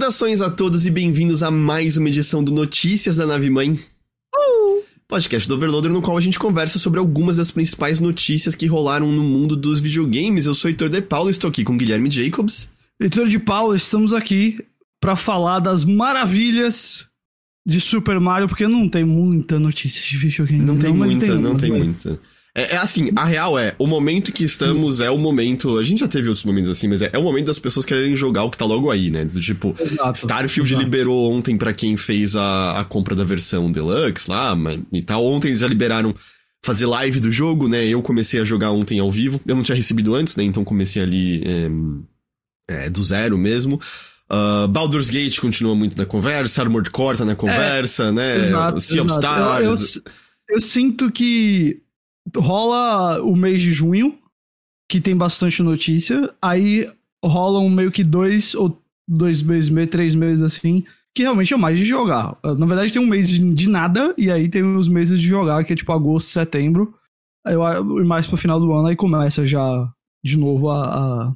Saudações a todos e bem-vindos a mais uma edição do Notícias da Nave Mãe. Uh! Podcast do Overloader, no qual a gente conversa sobre algumas das principais notícias que rolaram no mundo dos videogames. Eu sou Heitor de Paulo e estou aqui com Guilherme Jacobs. Heitor de Paulo, estamos aqui para falar das maravilhas de Super Mario, porque não tem muita notícia de videogame. Não tem muita, tem não tem muita. É, é, assim, a real é, o momento que estamos é o momento. A gente já teve outros momentos assim, mas é, é o momento das pessoas quererem jogar o que tá logo aí, né? Do tipo, exato, Starfield exato. liberou ontem para quem fez a, a compra da versão Deluxe lá, mas, e tal. Ontem eles já liberaram fazer live do jogo, né? Eu comecei a jogar ontem ao vivo. Eu não tinha recebido antes, né? Então comecei ali é, é, do zero mesmo. Uh, Baldur's Gate continua muito na conversa, Armored Core tá na conversa, é, né? Exato, sea of Stars. Eu, eu, eu sinto que rola o mês de junho, que tem bastante notícia. Aí rolam meio que dois ou dois meses, meio, três meses assim, que realmente é mais de jogar. Na verdade, tem um mês de nada, e aí tem os meses de jogar, que é tipo agosto, setembro. e mais pro final do ano, aí começa já de novo a, a,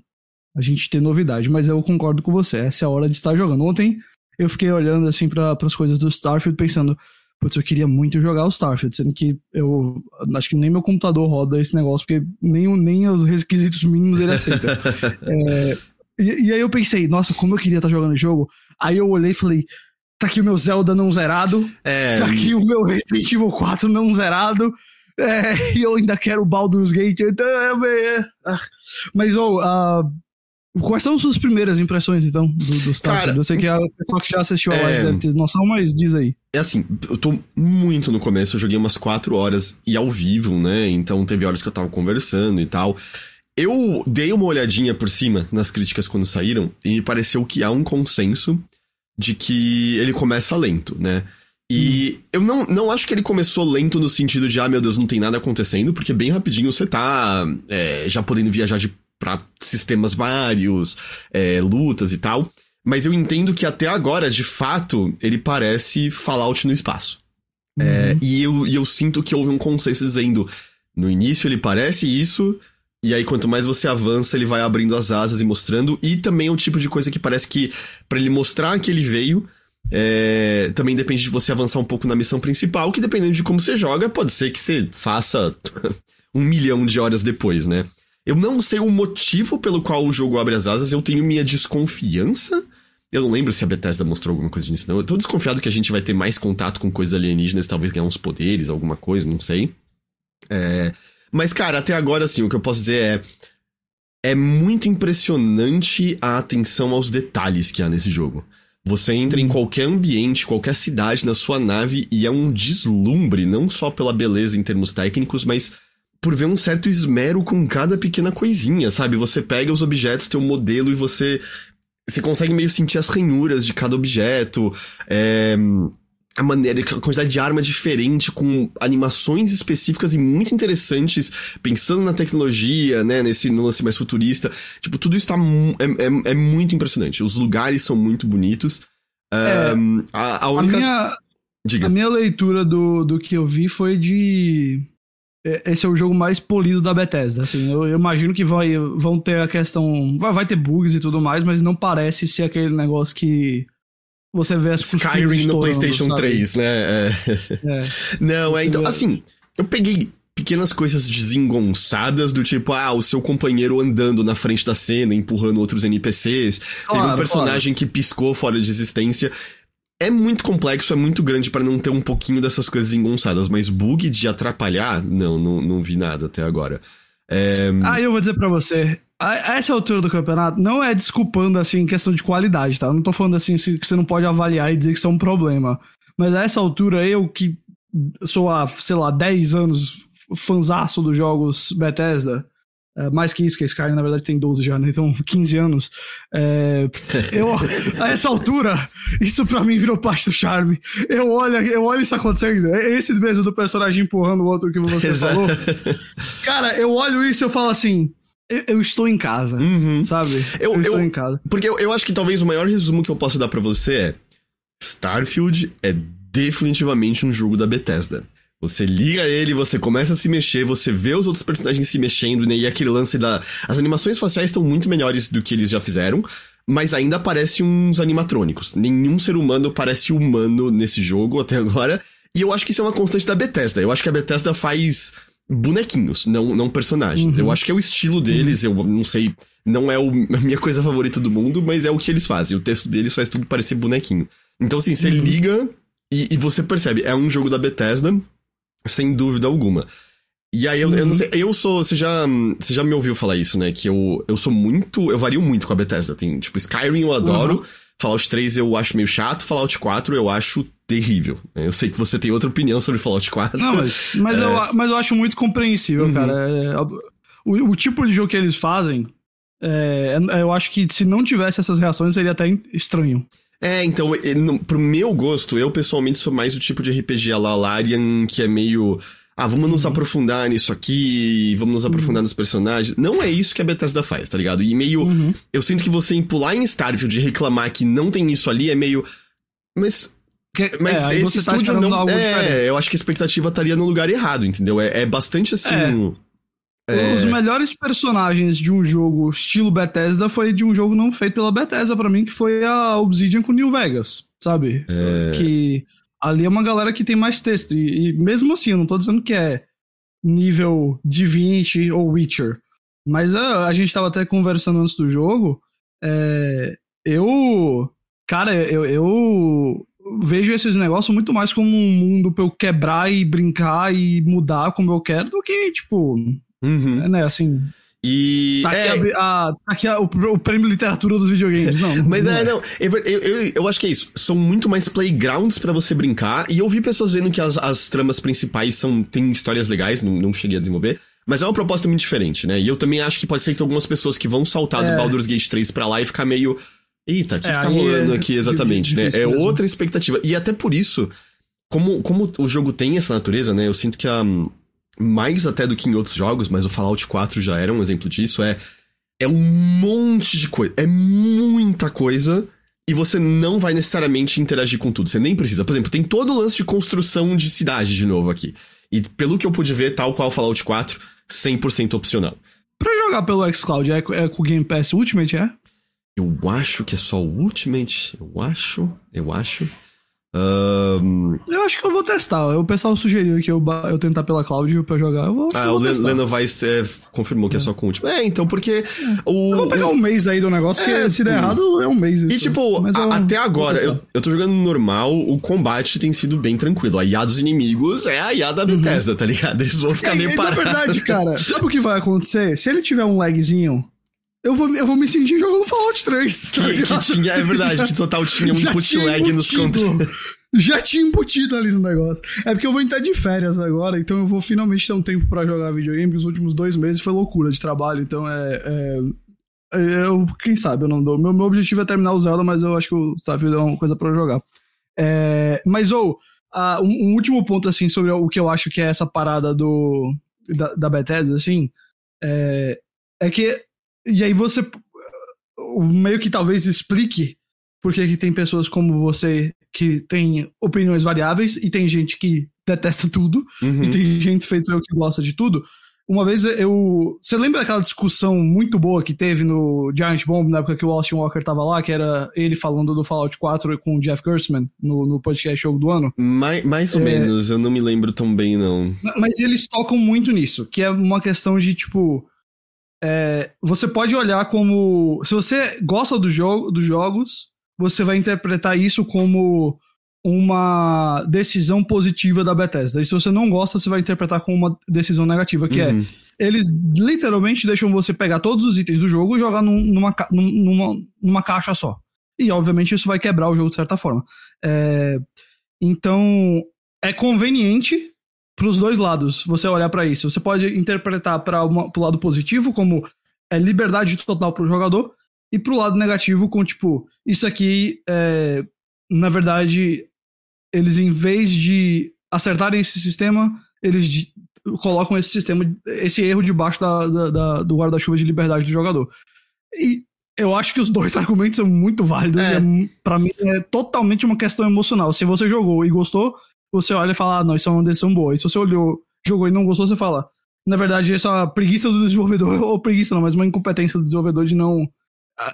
a gente ter novidade. Mas eu concordo com você, essa é a hora de estar jogando. Ontem eu fiquei olhando assim para as coisas do Starfield, pensando, Putz, eu queria muito jogar o Starfield, sendo que eu acho que nem meu computador roda esse negócio, porque nem, nem os requisitos mínimos ele aceita. é, e, e, aí eu pensei, nossa, como eu queria estar jogando o jogo. Aí eu olhei e falei, tá aqui o meu Zelda não zerado, é... tá aqui o meu Resident Evil 4 não zerado, é, e eu ainda quero o Baldur's Gate. Então, é, é, mas, oh, uh, Quais são suas primeiras impressões, então, do, do Starfield? Eu sei que a pessoa que já assistiu a live é... deve ter noção, mas diz aí. É assim, eu tô muito no começo, eu joguei umas 4 horas e ao vivo, né? Então teve horas que eu tava conversando e tal. Eu dei uma olhadinha por cima nas críticas quando saíram e pareceu que há um consenso de que ele começa lento, né? E eu não, não acho que ele começou lento no sentido de, ah, meu Deus, não tem nada acontecendo, porque bem rapidinho você tá é, já podendo viajar de para sistemas vários, é, lutas e tal. Mas eu entendo que até agora, de fato, ele parece Fallout no espaço. É, uhum. É, e, eu, e eu sinto que houve um consenso dizendo: no início ele parece isso, e aí quanto mais você avança, ele vai abrindo as asas e mostrando. E também é um tipo de coisa que parece que, para ele mostrar que ele veio, é, também depende de você avançar um pouco na missão principal, que dependendo de como você joga, pode ser que você faça um milhão de horas depois, né? Eu não sei o motivo pelo qual o jogo abre as asas, eu tenho minha desconfiança. Eu não lembro se a Bethesda mostrou alguma coisa disso, não. Eu tô desconfiado que a gente vai ter mais contato com coisas alienígenas, talvez ganhar uns poderes, alguma coisa, não sei. É... Mas, cara, até agora, assim, o que eu posso dizer é. É muito impressionante a atenção aos detalhes que há nesse jogo. Você entra em qualquer ambiente, qualquer cidade na sua nave e é um deslumbre, não só pela beleza em termos técnicos, mas por ver um certo esmero com cada pequena coisinha, sabe? Você pega os objetos, tem um modelo e você. Você consegue meio sentir as ranhuras de cada objeto. É, a maneira, a quantidade de arma diferente, com animações específicas e muito interessantes, pensando na tecnologia, né, nesse lance mais futurista. Tipo, tudo isso tá é, é, é muito impressionante. Os lugares são muito bonitos. É, a, a, única. A minha, Diga. a minha leitura do, do que eu vi foi de esse é o jogo mais polido da Bethesda. Assim, eu, eu, imagino que vai, vão ter a questão. Vai, vai ter bugs e tudo mais, mas não parece ser aquele negócio que você vê as Skyrim no PlayStation sabe? 3, né? É. É. Não, é então. Assim, eu peguei pequenas coisas desengonçadas do tipo, ah, o seu companheiro andando na frente da cena, empurrando outros NPCs. Claro, Teve um personagem claro. que piscou fora de existência é muito complexo, é muito grande para não ter um pouquinho dessas coisas engonçadas, mas bug de atrapalhar, não, não, não vi nada até agora. É... Ah, eu vou dizer para você, a essa altura do campeonato, não é desculpando, assim, questão de qualidade, tá? Eu não tô falando, assim, que você não pode avaliar e dizer que isso é um problema. Mas a essa altura, eu que sou há, sei lá, 10 anos fanzaço dos jogos Bethesda, é, mais que isso, que esse cara na verdade tem 12 já, né? Então 15 anos. É, eu, a essa altura, isso pra mim virou parte do charme. Eu olho, eu olho isso acontecendo. É esse mesmo do personagem empurrando o outro que você Exato. falou. Cara, eu olho isso e eu falo assim. Eu, estou em casa, uhum. sabe? Eu, eu estou eu, em casa. Porque eu, eu acho que talvez o maior resumo que eu posso dar para você é: Starfield é definitivamente um jogo da Bethesda. Você liga ele, você começa a se mexer, você vê os outros personagens se mexendo, né? E aquele lance da. As animações faciais estão muito melhores do que eles já fizeram. mas ainda parece uns animatrônicos. Nenhum ser humano parece humano nesse jogo até agora. E eu acho que isso é uma constante da Bethesda. Eu acho que a Bethesda faz bonequinhos, não, não personagens. Uhum. Eu acho que é o estilo deles, uhum. eu não sei, não é o, a minha coisa favorita do mundo, mas é o que eles fazem. O texto deles faz tudo parecer bonequinho. Então, assim, você uhum. liga e, e, você percebe, é um jogo da Bethesda, sem dúvida alguma. E aí, eu, eu não uhum. sei, eu sou, você já, você já me ouviu falar isso, né? Que eu, eu sou muito, eu vario muito com a Bethesda. Tem, tipo, Skyrim eu adoro, uhum. Fallout 3 eu acho meio chato, Fallout 4 eu acho terrível. Eu sei que você tem outra opinião sobre Fallout 4. Não, mas, mas, é... eu, mas eu acho muito compreensível, uhum. cara. É, o, o, tipo de jogo que eles fazem, é, é, eu acho que se não tivesse essas reações seria até estranho. É, então, pro meu gosto, eu pessoalmente sou mais o tipo de RPG a la Larian, que é meio ah, vamos nos uhum. aprofundar nisso aqui, vamos nos aprofundar uhum. nos personagens. Não é isso que a Bethesda faz, tá ligado? E meio. Uhum. Eu sinto que você pular em Starfield e reclamar que não tem isso ali é meio. Mas. Que, mas é, esse tá estúdio não. é, eu acho que a expectativa estaria no lugar errado, entendeu? É, é bastante assim. É. Os melhores personagens de um jogo estilo Bethesda foi de um jogo não feito pela Bethesda para mim, que foi a Obsidian com New Vegas, sabe? É... Que ali é uma galera que tem mais texto. E, e, mesmo assim, eu não tô dizendo que é nível Divinity ou Witcher. Mas a, é, a gente tava até conversando antes do jogo. É, eu. Cara, eu, eu vejo esses negócios muito mais como um mundo pra eu quebrar e brincar e mudar como eu quero do que, tipo. Uhum. Né, assim. E. Tá aqui, é... a, a, tá aqui a, o, o, prêmio literatura dos videogames, não. Mas não é, é, não. Eu, eu, eu, acho que é isso. São muito mais playgrounds para você brincar. E eu vi pessoas vendo que as, as tramas principais são tem histórias legais, não, não cheguei a desenvolver. Mas é uma proposta muito diferente, né? E eu também acho que pode ser que tem algumas pessoas que vão saltar é. do Baldur's Gate 3 pra lá e ficar meio. Eita, o que, é, que tá rolando é aqui exatamente, né? É mesmo. outra expectativa. E até por isso, como, como o jogo tem essa natureza, né? Eu sinto que a mais até do que em outros jogos, mas o Fallout 4 já era um exemplo disso, é é um monte de coisa, é muita coisa e você não vai necessariamente interagir com tudo, você nem precisa. Por exemplo, tem todo o lance de construção de cidade de novo aqui. E pelo que eu pude ver, tal qual Fallout 4, 100% opcional. Pra jogar pelo xCloud, é, é com o Game Pass Ultimate, é? Eu acho que é só o Ultimate, eu acho, eu acho. Um... Eu acho que eu vou testar. O pessoal sugeriu que eu, eu tentar pela cloud pra jogar. Eu vou, ah, eu o Leno Weiss é, confirmou que é. é. só com o último. É, então, porque. É. O, eu vou pegar um mês aí do negócio, é, se der errado, é um mês. Isso. E tipo, a, até agora, eu, eu tô jogando normal, o combate tem sido bem tranquilo. A IA dos inimigos é a IA da uhum. Bethesda, uhum. tá ligado? Eles vão ficar é, meio parados. Na verdade, cara, sabe o que vai acontecer? Se ele tiver um lagzinho, eu vou, eu vou me sentir jogando Fallout 3. Tá que, que, tinha, é verdade, que total tinha um input lag nos controles já tinha embutido ali no negócio. É porque eu vou entrar de férias agora, então eu vou finalmente ter um tempo para jogar videogame. Os últimos dois meses foi loucura de trabalho, então é. é, é eu, quem sabe eu não dou. Meu, meu objetivo é terminar o Zelda, mas eu acho que o Starfield é uma coisa para jogar. É, mas, ou, oh, uh, um, um, último ponto, assim, sobre o que eu acho que é essa parada do, da, da Bethesda, assim, é, é que. E aí você meio que talvez explique porque que tem pessoas como você que tem opiniões variáveis e tem gente que detesta tudo uhum. e tem gente feito eu que gosta de tudo. Uma vez eu. Você lembra daquela discussão muito boa que teve no Giant Bomb, na época que o Austin Walker tava lá, que era ele falando do Fallout 4 com o Jeff Gerstmann no, no podcast Jogo do Ano? Mais, mais ou é... menos, eu não me lembro tão bem, não. Mas eles tocam muito nisso, que é uma questão de tipo. É, você pode olhar como. Se você gosta do jogo, dos jogos, você vai interpretar isso como uma decisão positiva da Bethesda. E se você não gosta, você vai interpretar como uma decisão negativa, que é, uhum. é eles literalmente deixam você pegar todos os itens do jogo e jogar num, numa, numa, numa caixa só. E obviamente isso vai quebrar o jogo de certa forma. É, então é conveniente para os dois lados você olhar para isso. Você pode interpretar para o lado positivo como é liberdade total para o jogador e pro lado negativo com, tipo, isso aqui, é, na verdade, eles em vez de acertarem esse sistema, eles de, colocam esse sistema, esse erro debaixo da, da, da do guarda-chuva de liberdade do jogador. E eu acho que os dois argumentos são muito válidos. É. É, para mim é totalmente uma questão emocional. Se você jogou e gostou, você olha e fala, ah, não, isso é uma decisão boa. E se você olhou, jogou e não gostou, você fala, na verdade, essa é uma preguiça do desenvolvedor, ou preguiça não, mas uma incompetência do desenvolvedor de não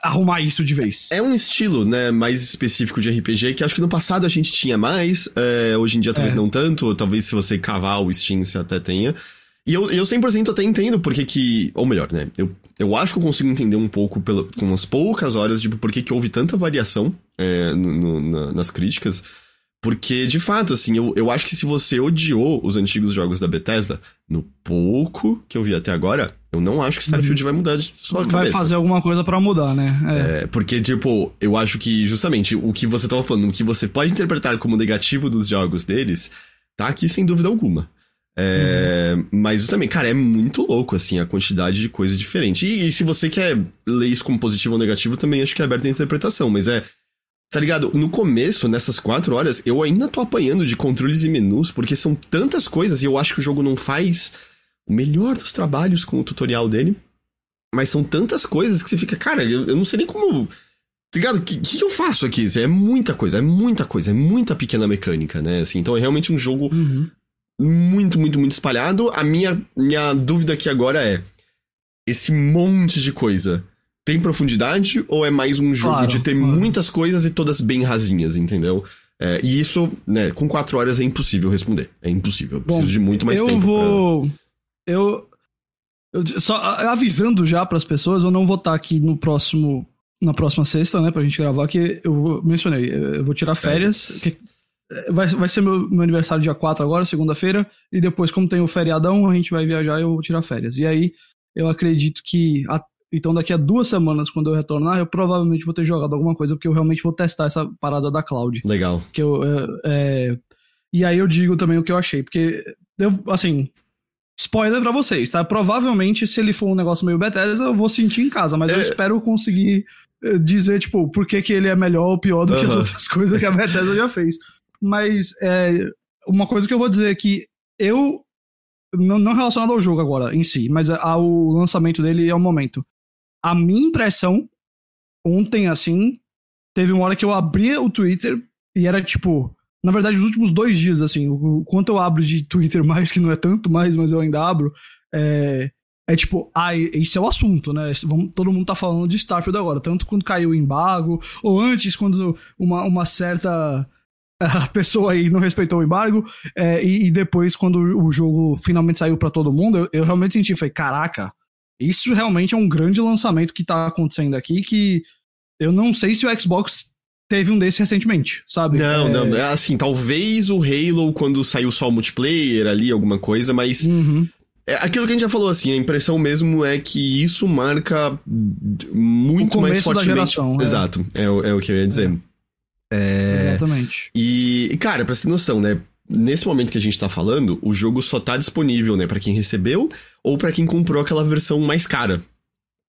arrumar isso de vez. É um estilo, né, mais específico de RPG que acho que no passado a gente tinha mais, é, hoje em dia talvez é. não tanto, ou talvez se você cavar o Steam você até tenha. E eu, eu 100% até entendo porque que. Ou melhor, né? Eu, eu acho que eu consigo entender um pouco, pela, com umas poucas horas, tipo, por que, que houve tanta variação é, no, no, na, nas críticas. Porque, de fato, assim, eu, eu acho que se você odiou os antigos jogos da Bethesda, no pouco que eu vi até agora, eu não acho que Starfield vai mudar de sua vai cabeça. Vai fazer alguma coisa para mudar, né? É. é. porque, tipo, eu acho que justamente o que você tava falando, o que você pode interpretar como negativo dos jogos deles, tá aqui sem dúvida alguma. É, uhum. Mas também, cara, é muito louco, assim, a quantidade de coisa diferente. E, e, se você quer ler isso como positivo ou negativo, também acho que é aberto a interpretação. Mas é. Tá ligado? No começo, nessas quatro horas, eu ainda tô apanhando de controles e menus, porque são tantas coisas e eu acho que o jogo não faz o melhor dos trabalhos com o tutorial dele. Mas são tantas coisas que você fica, cara, eu, eu não sei nem como. Tá ligado? O que, que, eu faço aqui? É muita coisa, é muita coisa, é muita pequena mecânica, né? Assim, então é realmente um jogo uhum muito, muito, muito espalhado. A minha, minha dúvida aqui agora é: esse monte de coisa tem profundidade ou é mais um jogo claro, de ter claro. muitas coisas e todas bem rasinhas, entendeu? É, e isso, né, com quatro horas é impossível responder. É impossível. Eu preciso Bom, de muito mais eu tempo. Vou... Pra... Eu Eu. Só avisando já para as pessoas, eu não vou estar aqui no próximo. Na próxima sexta, né, pra gente gravar, que eu mencionei, eu vou tirar férias. Que, Vai, vai ser meu, meu aniversário dia 4 agora, segunda-feira, e depois, como tem o feriadão, a gente vai viajar e eu vou tirar férias. E aí, eu acredito que. A, então, daqui a duas semanas, quando eu retornar, eu provavelmente vou ter jogado alguma coisa, porque eu realmente vou testar essa parada da cloud. Legal. Que eu, é, é, e aí eu digo também o que eu achei, porque, eu, assim, spoiler para vocês, tá? Provavelmente, se ele for um negócio meio Bethesda, eu vou sentir em casa, mas é... eu espero conseguir eh, dizer, tipo, por que, que ele é melhor ou pior do que as outras coisas que a Bethesda já fez. Mas é, uma coisa que eu vou dizer é que eu. Não, não relacionado ao jogo agora em si, mas ao lançamento dele e ao momento. A minha impressão, ontem assim, teve uma hora que eu abri o Twitter e era tipo. Na verdade, os últimos dois dias, assim, o quanto eu abro de Twitter mais, que não é tanto mais, mas eu ainda abro, é, é tipo, ah, esse é o assunto, né? Todo mundo tá falando de Starfield agora, tanto quando caiu o embargo, ou antes, quando uma, uma certa pessoa aí não respeitou o embargo, é, e, e, depois, quando o jogo finalmente saiu para todo mundo, eu, eu, realmente senti, falei, caraca, isso realmente é um grande lançamento que tá acontecendo aqui, que eu não sei se o Xbox teve um desse recentemente, sabe? Não, é... não, é assim, talvez o Halo, quando saiu só o multiplayer ali, alguma coisa, mas... Uhum. É aquilo que a gente já falou, assim, a impressão mesmo é que isso marca muito mais fortemente. Geração, é. Exato, é, é, o que eu ia dizer. É. É... Exatamente. E, cara, pra ter noção, né? Nesse momento que a gente tá falando, o jogo só tá disponível, né, para quem recebeu ou para quem comprou aquela versão mais cara.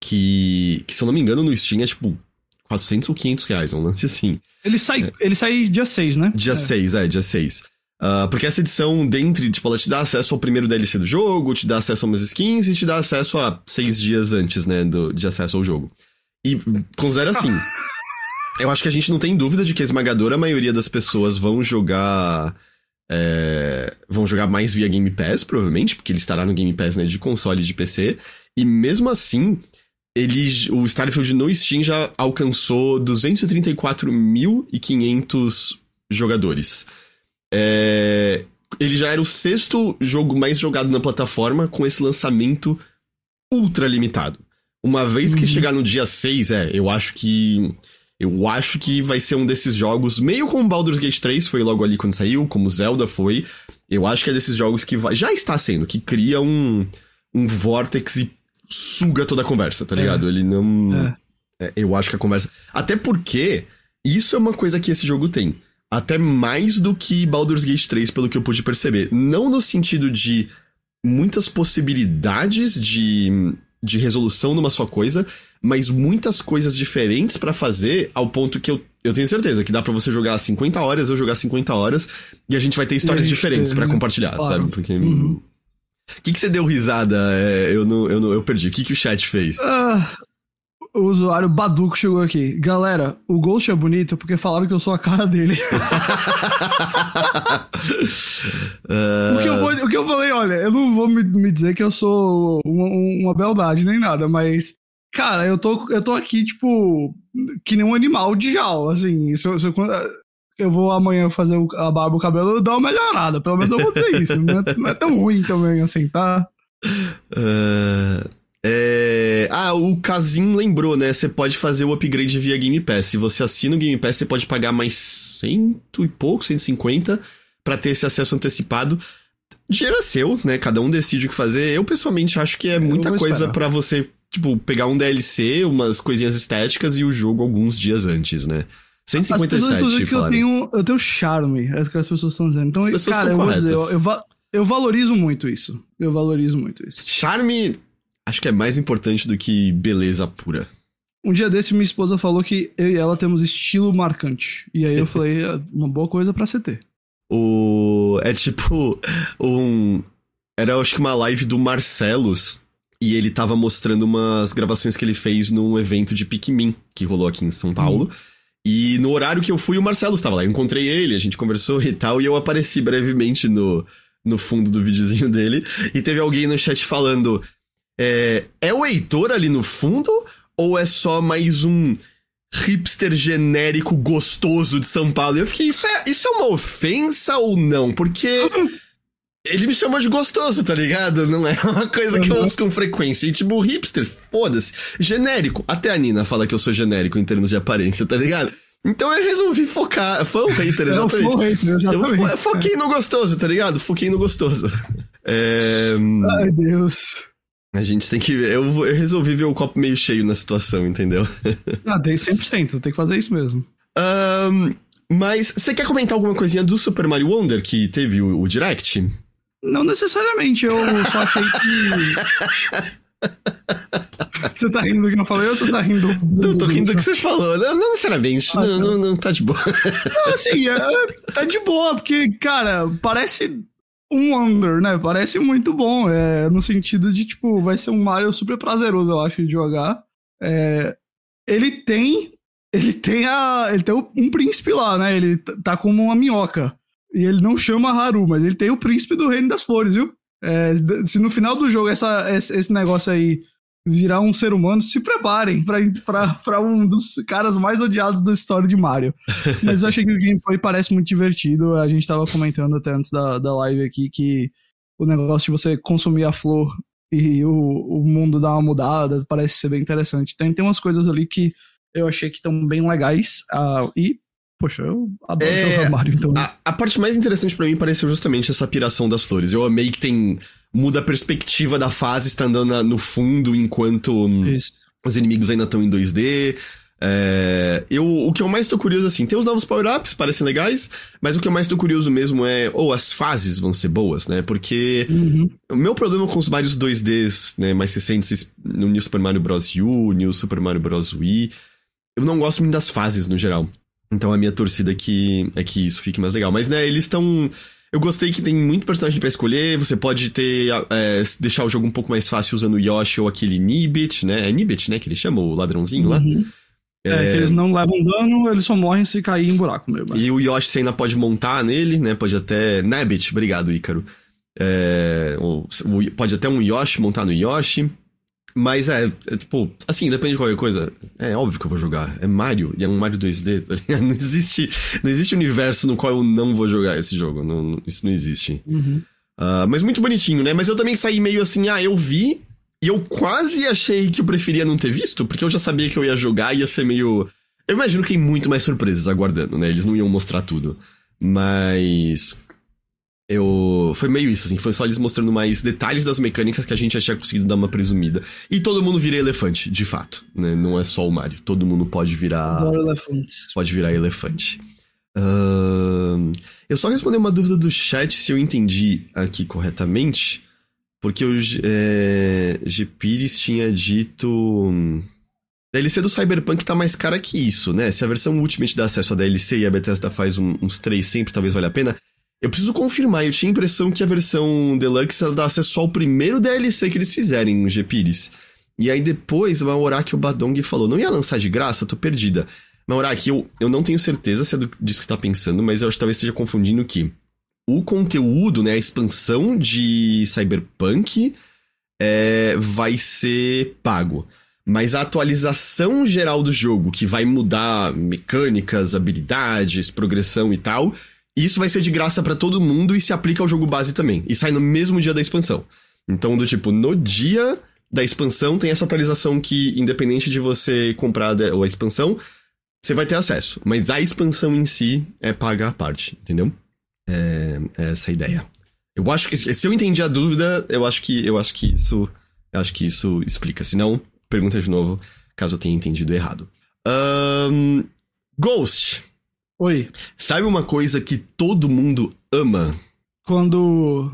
Que, que, se eu não me engano, no Steam é tipo 400 ou 500 reais, é um lance assim. Ele sai, é. ele sai dia 6, né? Dia é. 6, é, dia 6. Uh, ah, porque essa edição, dentre, tipo, ela te dá acesso ao primeiro DLC do jogo, te dá acesso a umas skins e te dá acesso a seis dias antes, né, do, de acesso ao jogo. E considera assim. Eu acho que a gente não tem dúvida de que a esmagadora maioria das pessoas vão jogar. É, vão jogar mais via Game Pass, provavelmente, porque ele estará no Game Pass né, de console e de PC. E mesmo assim, ele, o Starfield no Steam já alcançou 234.500 jogadores. É, ele já era o sexto jogo mais jogado na plataforma com esse lançamento ultra limitado. Uma vez que uhum. chegar no dia 6, é, eu acho que eu acho que vai ser um desses jogos, meio como Baldur's Gate 3 foi logo ali quando saiu, como Zelda foi. Eu acho que é desses jogos que vai, já está sendo, que cria um, um vortex e suga toda a conversa, tá ligado? É. Ele não. É. É, eu acho que a conversa. Até porque isso é uma coisa que esse jogo tem. Até mais do que Baldur's Gate 3, pelo que eu pude perceber. Não no sentido de muitas possibilidades de, de resolução numa só coisa, mas muitas coisas diferentes para fazer, ao ponto que eu, eu tenho certeza que dá para você jogar 50 horas, eu jogar 50 horas, e a gente vai ter histórias diferentes para compartilhar, claro. sabe? Porque. Uhum. O que, que você deu risada? É, eu, não, eu, não, eu perdi. O que, que o chat fez? Ah, o usuário Baduco chegou aqui. Galera, o Ghost é bonito porque falaram que eu sou a cara dele. uh... o, que eu vou, o que eu falei, olha, eu não vou me, me dizer que eu sou uma, uma beldade nem nada, mas Cara, eu tô, eu tô aqui, tipo, que nem um animal de jaula, assim. Se eu, se eu, eu vou amanhã fazer a barba e o cabelo, eu dou uma melhorada. Pelo menos eu vou ter isso. Não é, não é tão ruim também, assim, tá? Uh, é... Ah, o Kazim lembrou, né? Você pode fazer o upgrade via Game Pass. Se você assina o Game Pass, você pode pagar mais cento e pouco, 150, para ter esse acesso antecipado. Dinheiro é seu, né? Cada um decide o que fazer. Eu, pessoalmente, acho que é muita coisa para você tipo, pegar um DLC, umas coisinhas estéticas e o jogo alguns dias antes, né? 157, As que eu tenho, eu tenho charme, é isso que as pessoas estão dizendo. Então, cara, eu, dizer, eu, eu, eu, valorizo muito isso. Eu valorizo muito isso. Charme, acho que é mais importante do que beleza pura. Um dia desse, minha esposa falou que eu e ela temos estilo marcante. E aí eu falei, é uma boa coisa para você ter. O... É tipo um... Era, acho que uma live do Marcelos, e ele tava mostrando umas gravações que ele fez num evento de Pikmin, que rolou aqui em São Paulo. Uhum. E no horário que eu fui, o Marcelo estava lá. Eu encontrei ele, a gente conversou e tal, e eu apareci brevemente no, no fundo do videozinho dele. E teve alguém no chat falando: é, é o Heitor ali no fundo? Ou é só mais um hipster genérico gostoso de São Paulo? E eu fiquei: isso é, isso é uma ofensa ou não? Porque. Ele me chama de gostoso, tá ligado? Não é uma coisa que eu uso com frequência. E tipo, hipster, foda-se. Genérico. Até a Nina fala que eu sou genérico em termos de aparência, tá ligado? Então eu resolvi focar. Foi um hater, exatamente. É um hater, exatamente. Eu foquei no gostoso, tá ligado? Foquei no gostoso. É... Ai, Deus. A gente tem que ver. Eu, eu resolvi ver o copo meio cheio na situação, entendeu? Ah, tem 100%, tem que fazer isso mesmo. Um, mas você quer comentar alguma coisinha do Super Mario Wonder que teve o, o Direct? Não necessariamente, eu só achei que. Você tá rindo do que eu falei ou você tá rindo do. Eu tô rindo do que você falou. Não, não necessariamente. Ah, não, tá. não, não, tá de boa. Não, assim, é, tá de boa, porque, cara, parece um Wonder, né? Parece muito bom. É, no sentido de, tipo, vai ser um Mario super prazeroso, eu acho, de jogar. É, ele tem. Ele tem a. Ele tem um príncipe lá, né? Ele tá como uma minhoca. E ele não chama Haru, mas ele tem o príncipe do reino das flores, viu? É, se no final do jogo essa, esse negócio aí virar um ser humano, se preparem para um dos caras mais odiados da história de Mario. Mas eu achei que o gameplay parece muito divertido. A gente tava comentando até antes da, da live aqui que o negócio de você consumir a flor e o, o mundo dar uma mudada parece ser bem interessante. Tem, tem umas coisas ali que eu achei que estão bem legais. Uh, e Poxa, eu adoro é, jogar Mario, então. A, a parte mais interessante para mim pareceu justamente essa piração das flores. Eu amei que tem. muda a perspectiva da fase, está andando na, no fundo enquanto hum, os inimigos ainda estão em 2D. É, eu, o que eu mais tô curioso, assim, tem os novos power-ups, parecem legais, mas o que eu mais tô curioso mesmo é, ou oh, as fases vão ser boas, né? Porque uhum. o meu problema com os vários 2Ds, né, mais recentes, no New Super Mario Bros. U, New Super Mario Bros. Wii, eu não gosto muito das fases no geral. Então a minha torcida é que, é que isso fique mais legal. Mas, né, eles estão. Eu gostei que tem muito personagem para escolher. Você pode ter. É, deixar o jogo um pouco mais fácil usando o Yoshi ou aquele Nibit, né? É Nibit, né? Que ele chama, o ladrãozinho uhum. lá. É, é, que eles não levam dano, eles só morrem se cair em buraco mesmo. E o Yoshi você ainda pode montar nele, né? Pode até. Nabbit, obrigado, Ícaro. É, pode até um Yoshi montar no Yoshi. Mas é, é, tipo, assim, depende de qualquer coisa. É óbvio que eu vou jogar. É Mario, e é um Mario 2D, tá ligado? Não existe, não existe universo no qual eu não vou jogar esse jogo. Não, isso não existe. Uhum. Uh, mas muito bonitinho, né? Mas eu também saí meio assim, ah, eu vi, e eu quase achei que eu preferia não ter visto, porque eu já sabia que eu ia jogar e ia ser meio. Eu imagino que tem muito mais surpresas aguardando, né? Eles não iam mostrar tudo. Mas eu foi meio isso assim, foi só eles mostrando mais detalhes das mecânicas que a gente já tinha conseguido dar uma presumida. E todo mundo vira elefante, de fato, né? Não é só o Mario, todo mundo pode virar pode virar elefante. Uh, eu só respondi uma dúvida do chat se eu entendi aqui corretamente, porque o é, G. Pires tinha dito a DLC do Cyberpunk tá mais cara que isso, né? Se a versão Ultimate dá acesso à DLC e a Bethesda faz um, uns três sempre, talvez valha a pena. Eu preciso confirmar, eu tinha a impressão que a versão Deluxe ela dá acesso ao primeiro DLC que eles fizerem no G-Pires. E aí depois, o Mauraki o Badong falou, não ia lançar de graça? Tô perdida. Mauraki, eu, eu não tenho certeza se é disso que tá pensando, mas eu acho que talvez esteja confundindo que o conteúdo, né, a expansão de Cyberpunk é, vai ser pago. Mas a atualização geral do jogo, que vai mudar mecânicas, habilidades, progressão e tal, isso vai ser de graça para todo mundo e se aplica ao jogo base também. E sai no mesmo dia da expansão. Então, do tipo, no dia da expansão tem essa atualização que, independente de você comprar a expansão, você vai ter acesso. Mas a expansão em si é paga à parte, entendeu? É, é essa a ideia. Eu acho que se eu entendi a dúvida, eu acho que eu acho que isso eu acho que isso explica. Se não, pergunta de novo, caso eu tenha entendido errado. Um, Ghost. Oi. Sabe uma coisa que todo mundo ama? Quando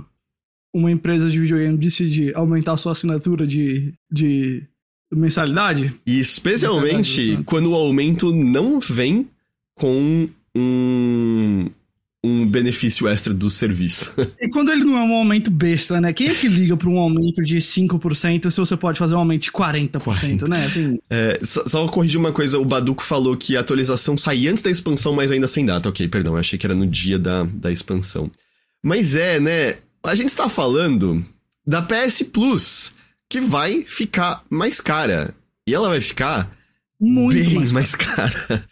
uma empresa de videogame decide aumentar sua assinatura de, de mensalidade? E especialmente mensalidade, quando o aumento não vem com um, um benefício extra do serviço. E quando ele não é um aumento besta, né? Quem é que liga para um aumento de 5% se você pode fazer um aumento de 40%, 40. né? Assim... É, só, só corrigir uma coisa, o Baduco falou que a atualização sai antes da expansão, mas ainda sem data. Ok, perdão, eu achei que era no dia da, da expansão. Mas é, né? A gente está falando da PS Plus, que vai ficar mais cara. E ela vai ficar muito bem mais, mais cara.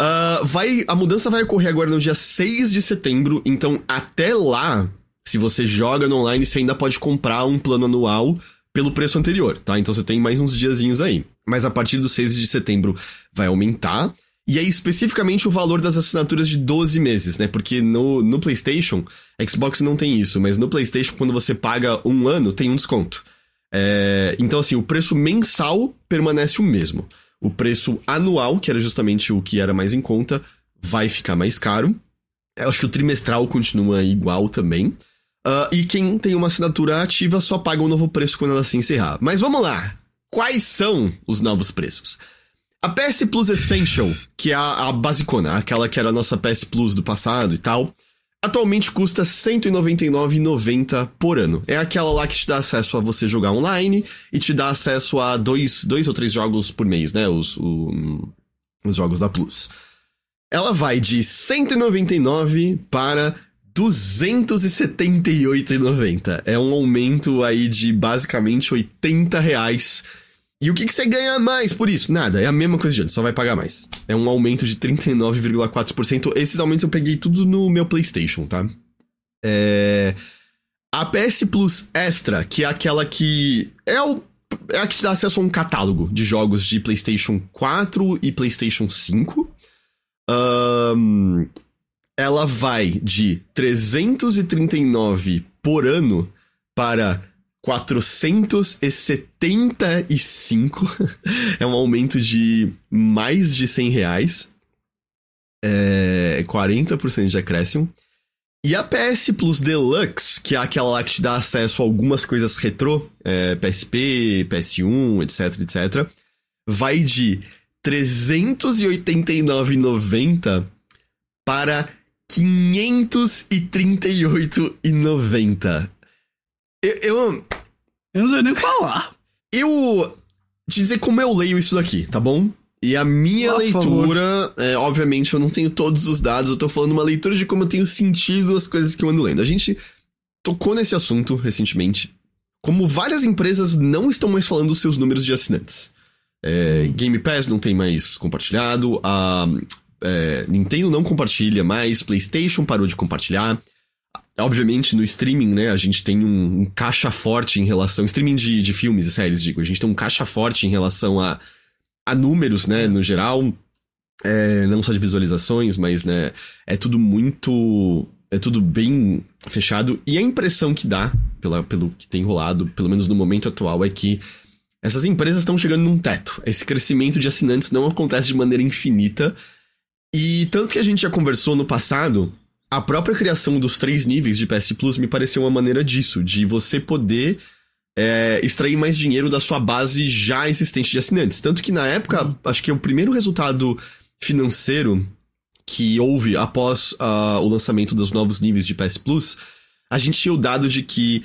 Uh, vai, a mudança vai ocorrer agora no dia 6 de setembro, então até lá, se você joga no online, você ainda pode comprar um plano anual pelo preço anterior, tá? Então você tem mais uns diazinhos aí. Mas a partir do 6 de setembro vai aumentar. E é especificamente o valor das assinaturas de 12 meses, né? Porque no, no PlayStation, Xbox não tem isso, mas no PlayStation, quando você paga um ano, tem um desconto. É, então, assim, o preço mensal permanece o mesmo. O preço anual, que era justamente o que era mais em conta, vai ficar mais caro. Eu acho que o trimestral continua igual também. Uh, e quem tem uma assinatura ativa só paga o um novo preço quando ela se encerrar. Mas vamos lá! Quais são os novos preços? A PS Plus Essential, que é a, a basicona, aquela que era a nossa PS Plus do passado e tal, Atualmente custa R$ 199,90 por ano. É aquela lá que te dá acesso a você jogar online e te dá acesso a dois, dois ou três jogos por mês, né? Os, o, os jogos da Plus. Ela vai de 199 para 278,90. É um aumento aí de basicamente 80 reais e o que, que você ganha mais por isso? Nada, é a mesma coisa de antes, só vai pagar mais. É um aumento de 39,4%. Esses aumentos eu peguei tudo no meu PlayStation, tá? É... A PS Plus Extra, que é aquela que é o é a que te dá acesso a um catálogo de jogos de PlayStation 4 e PlayStation 5. Um, ela vai de 339 por ano para 475. é um aumento de mais de 100 reais. É 40% de acréscimo. E a PS Plus Deluxe, que é aquela lá que te dá acesso a algumas coisas retrô, é, PSP, PS1, etc, etc, vai de 389,90 para 538,90. Eu, eu. Eu não sei nem falar. Eu. Te dizer como eu leio isso daqui, tá bom? E a minha leitura, é, obviamente eu não tenho todos os dados, eu tô falando uma leitura de como eu tenho sentido as coisas que eu ando lendo. A gente tocou nesse assunto recentemente. Como várias empresas não estão mais falando dos seus números de assinantes. É, Game Pass não tem mais compartilhado, a é, Nintendo não compartilha mais, PlayStation parou de compartilhar. Obviamente, no streaming, né, a gente tem um, um caixa forte em relação. Streaming de, de filmes e séries, digo. A gente tem um caixa forte em relação a, a números, né, no geral. É, não só de visualizações, mas, né, é tudo muito. É tudo bem fechado. E a impressão que dá, pela, pelo que tem rolado, pelo menos no momento atual, é que essas empresas estão chegando num teto. Esse crescimento de assinantes não acontece de maneira infinita. E tanto que a gente já conversou no passado a própria criação dos três níveis de PS Plus me pareceu uma maneira disso, de você poder é, extrair mais dinheiro da sua base já existente de assinantes. Tanto que na época, uhum. acho que o primeiro resultado financeiro que houve após uh, o lançamento dos novos níveis de PS Plus, a gente tinha o dado de que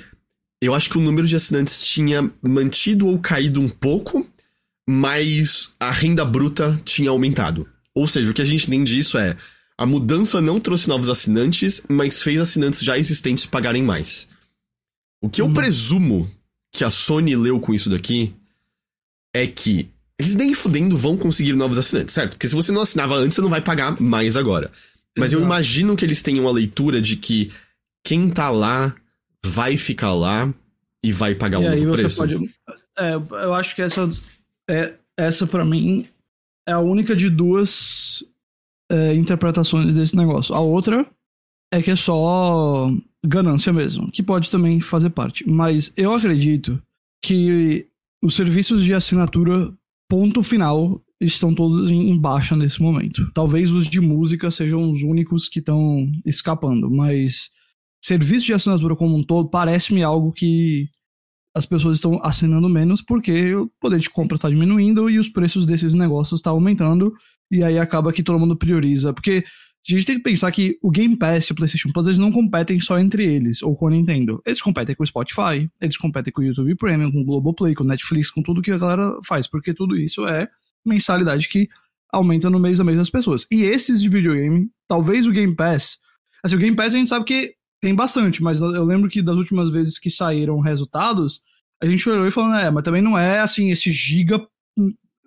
eu acho que o número de assinantes tinha mantido ou caído um pouco, mas a renda bruta tinha aumentado. Ou seja, o que a gente tem disso é a mudança não trouxe novos assinantes, mas fez assinantes já existentes pagarem mais. O que eu hum. presumo que a Sony leu com isso daqui é que eles nem fudendo vão conseguir novos assinantes, certo? Porque se você não assinava antes, você não vai pagar mais agora. Mas Exato. eu imagino que eles tenham a leitura de que quem tá lá vai ficar lá e vai pagar e um novo preço. Pode... É, eu acho que essa, é, essa para mim é a única de duas é, interpretações desse negócio. A outra é que é só ganância mesmo, que pode também fazer parte. Mas eu acredito que os serviços de assinatura, ponto final, estão todos em baixa nesse momento. Talvez os de música sejam os únicos que estão escapando, mas serviço de assinatura como um todo parece-me algo que as pessoas estão assinando menos porque o poder de compra está diminuindo e os preços desses negócios estão tá aumentando e aí acaba que todo mundo prioriza. Porque a gente tem que pensar que o Game Pass e o PlayStation Plus eles não competem só entre eles ou com a Nintendo. Eles competem com o Spotify, eles competem com o YouTube Premium, com o Globoplay, com o Netflix, com tudo que a galera faz, porque tudo isso é mensalidade que aumenta no mês a mês das pessoas. E esses de videogame, talvez o Game Pass. Assim, o Game Pass a gente sabe que tem bastante, mas eu lembro que das últimas vezes que saíram resultados, a gente olhou e falou, é, mas também não é assim, esse giga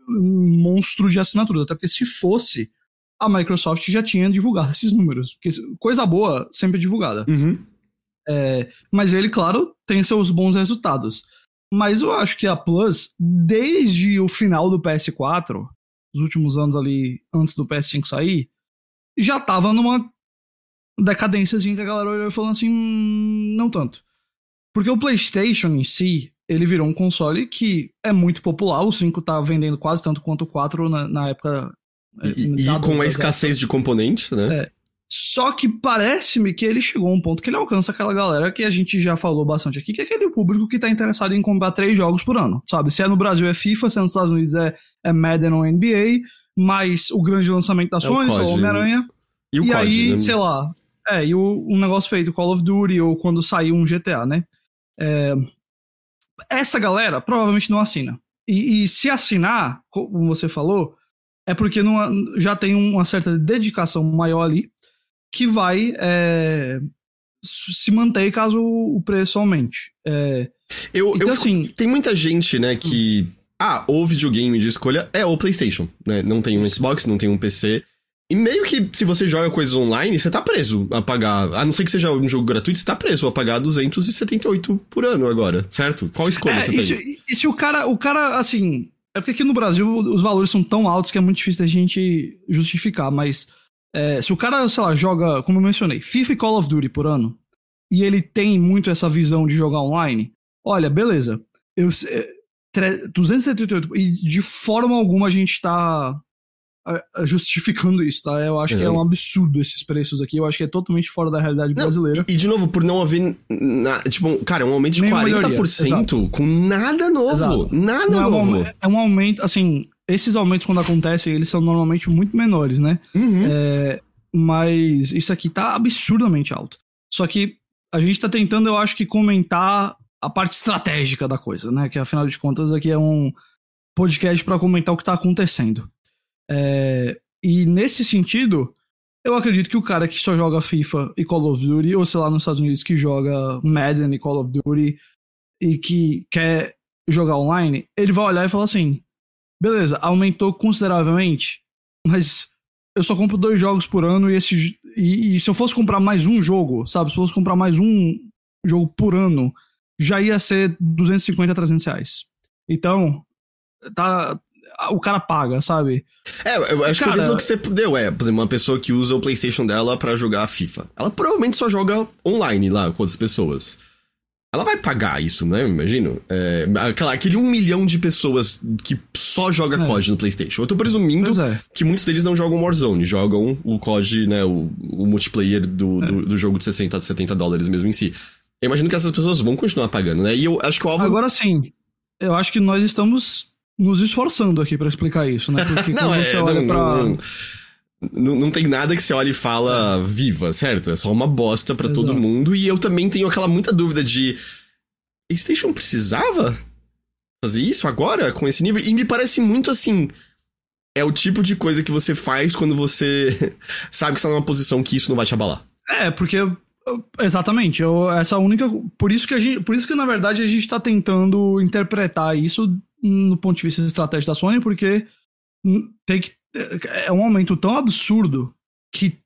monstro de assinaturas. Até porque se fosse, a Microsoft já tinha divulgado esses números. Porque coisa boa sempre é divulgada. Uhum. É, mas ele, claro, tem seus bons resultados. Mas eu acho que a Plus, desde o final do PS4, os últimos anos ali, antes do PS5 sair, já tava numa decadênciazinha que a galera olhou e falou assim, hum, não tanto. Porque o PlayStation em si, ele virou um console que é muito popular, o 5 tá vendendo quase tanto quanto o 4 na, na época... E, e com a escassez de componentes, né? É. Só que parece-me que ele chegou a um ponto que ele alcança aquela galera que a gente já falou bastante aqui, que é aquele público que tá interessado em comprar três jogos por ano, sabe? Se é no Brasil é FIFA, se é nos Estados Unidos é, é Madden ou NBA, mas o grande lançamento da é Sony, é o Homem-Aranha. E, o e COD, aí, né? sei lá, é, e o, um negócio feito Call of Duty ou quando saiu um GTA, né? É, essa galera provavelmente não assina. E, e se assinar, como você falou, é porque não, já tem uma certa dedicação maior ali que vai é, se manter caso o preço aumente. É, eu, então, eu assim, tem muita gente, né, que ah, o videogame de escolha é o PlayStation, né? Não tem um Xbox, não tem um PC. E meio que se você joga coisas online, você tá preso a pagar. A não ser que seja um jogo gratuito, você tá preso a pagar 278 por ano agora, certo? Qual escolha é, você tem? E, e se o cara, o cara, assim. É porque aqui no Brasil os valores são tão altos que é muito difícil a gente justificar, mas é, se o cara, sei lá, joga, como eu mencionei, FIFA e Call of Duty por ano, e ele tem muito essa visão de jogar online, olha, beleza. Eu, 278, é, e de forma alguma a gente tá justificando isso, tá? Eu acho que é um absurdo esses preços aqui. Eu acho que é totalmente fora da realidade não, brasileira. E, de novo, por não haver. Na, tipo, cara, um aumento de Nenhuma 40% com nada novo. Exato. Nada não novo. É um, é um aumento, assim, esses aumentos, quando acontecem, eles são normalmente muito menores, né? Uhum. É, mas isso aqui tá absurdamente alto. Só que a gente tá tentando, eu acho que, comentar a parte estratégica da coisa, né? Que afinal de contas aqui é um podcast para comentar o que tá acontecendo. É, e nesse sentido, eu acredito que o cara que só joga FIFA e Call of Duty, ou sei lá, nos Estados Unidos que joga Madden e Call of Duty e que quer jogar online, ele vai olhar e falar assim: beleza, aumentou consideravelmente, mas eu só compro dois jogos por ano e, esse, e, e, se eu fosse comprar mais um jogo, sabe? Se eu fosse comprar mais um jogo por ano, já ia ser 250 a 300 reais. Então, tá, o cara paga, sabe? É, eu acho cara, que o exemplo que você deu é, por exemplo, uma pessoa que usa o PlayStation dela para jogar FIFA. Ela provavelmente só joga online lá com outras pessoas. Ela vai pagar isso, né? Eu imagino. É, aquela, aquele um milhão de pessoas que só joga é. COD no PlayStation. Eu tô presumindo é. que muitos deles não jogam Warzone, jogam o COD, né? O, o multiplayer do, é. do, do, jogo de 60, 70 dólares mesmo em si. Eu imagino que essas pessoas vão continuar pagando, né? E eu acho que o Álvaro. Agora sim, eu acho que nós estamos nos esforçando aqui para explicar isso, né? Porque não, quando você é, olha não, pra. Não, não, não, tem nada que você olhe e fala viva, certo? É só uma bosta para todo mundo. E eu também tenho aquela muita dúvida de. PlayStation precisava fazer isso agora, com esse nível? E me parece muito assim. É o tipo de coisa que você faz quando você sabe que está numa posição que isso não vai te abalar. É, porque Exatamente. Eu, essa única. Por isso que a gente. Por isso que, na verdade, a gente está tentando interpretar isso no ponto de vista estratégico da Sony, porque tem que. É um aumento tão absurdo que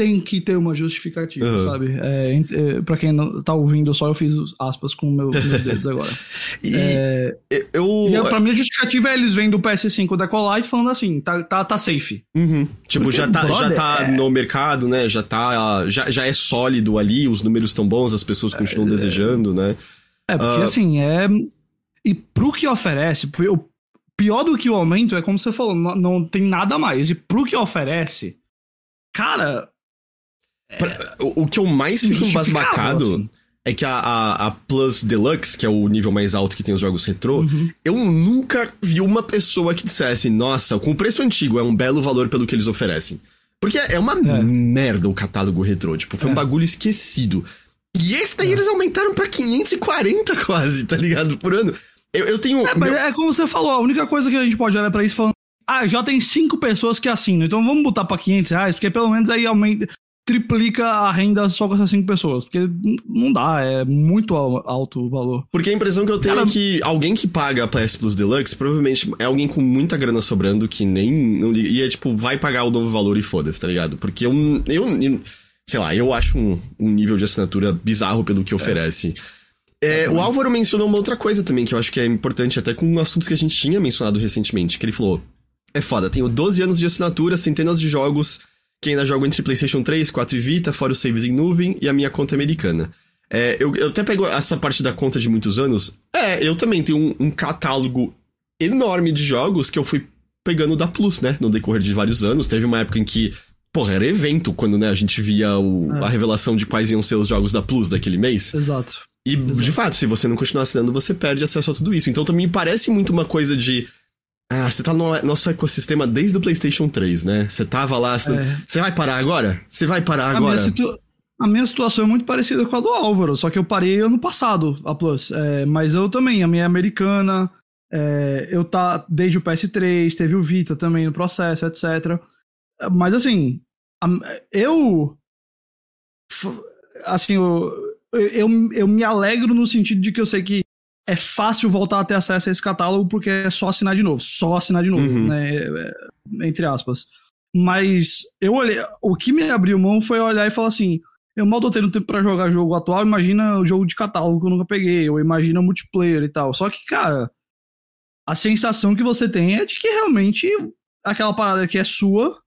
tem que ter uma justificativa, uhum. sabe? É, é, pra quem não tá ouvindo só, eu fiz aspas com meu, meus dedos agora. e é, eu... e pra mim a justificativa é eles vendo o PS5 decolar e falando assim, tá, tá, tá safe. Uhum. Tipo, Porque, já tá, já tá é... no mercado, né? Já tá. Já, já é sólido ali, os números estão bons, as pessoas continuam é, desejando, né? É, porque uh... assim, é. E pro que oferece, o pior do que o aumento é como você falou, não, não tem nada mais. E pro que oferece, cara, Pra, o, o, que eu mais fico embasbacado assim. é que a, a, a, Plus Deluxe, que é o nível mais alto que tem os jogos retrô, uhum. eu nunca vi uma pessoa que dissesse, nossa, com o preço antigo é um belo valor pelo que eles oferecem. Porque é uma é. merda o catálogo retrô, tipo, foi é. um bagulho esquecido. E esse daí é. eles aumentaram pra 540 quase, tá ligado? Por ano. Eu, eu tenho. É, meu... é como você falou, a única coisa que a gente pode olhar pra isso falando. Ah, já tem cinco pessoas que assinam, então vamos botar pra 500 reais, porque pelo menos aí aumenta triplica a renda só com essas cinco pessoas. Porque não dá, é muito alto o valor. Porque a impressão que eu tenho Cara, é que alguém que paga a PS Plus Deluxe provavelmente é alguém com muita grana sobrando que nem. Não, e é tipo, vai pagar o novo valor e foda-se, tá ligado? Porque eu, eu, eu. sei lá, eu acho um, um nível de assinatura bizarro pelo que oferece. É, o Álvaro mencionou uma outra coisa também que eu acho que é importante, até com assuntos que a gente tinha mencionado recentemente, que ele falou: é foda, tenho 12 anos de assinatura, centenas de jogos que ainda jogo entre PlayStation 3, 4 e Vita, fora os saves em nuvem e a minha conta americana. É, eu, eu até pego essa parte da conta de muitos anos. É, eu também tenho um, um catálogo enorme de jogos que eu fui pegando da Plus, né? No decorrer de vários anos. Teve uma época em que, porra, era evento quando né, a gente via o, é. a revelação de quais iam ser os jogos da Plus daquele mês. Exato. E, Exato. de fato, se você não continuar assinando, você perde acesso a tudo isso. Então também parece muito uma coisa de ah, você tá no nosso ecossistema desde o PlayStation 3, né? Você tava lá. Você é. vai parar agora? Você vai parar a agora? Minha situ... A minha situação é muito parecida com a do Álvaro, só que eu parei ano passado, a Plus. É, mas eu também, a minha é americana. É, eu tá desde o PS3, teve o Vita também no processo, etc. Mas assim, eu. Assim, eu, eu, eu me alegro no sentido de que eu sei que é fácil voltar a ter acesso a esse catálogo porque é só assinar de novo. Só assinar de novo, uhum. né? É, é, entre aspas. Mas eu olhei. O que me abriu mão foi olhar e falar assim: eu mal tô tendo tempo pra jogar jogo atual, imagina o jogo de catálogo que eu nunca peguei, ou imagina multiplayer e tal. Só que, cara, a sensação que você tem é de que realmente aquela parada que é sua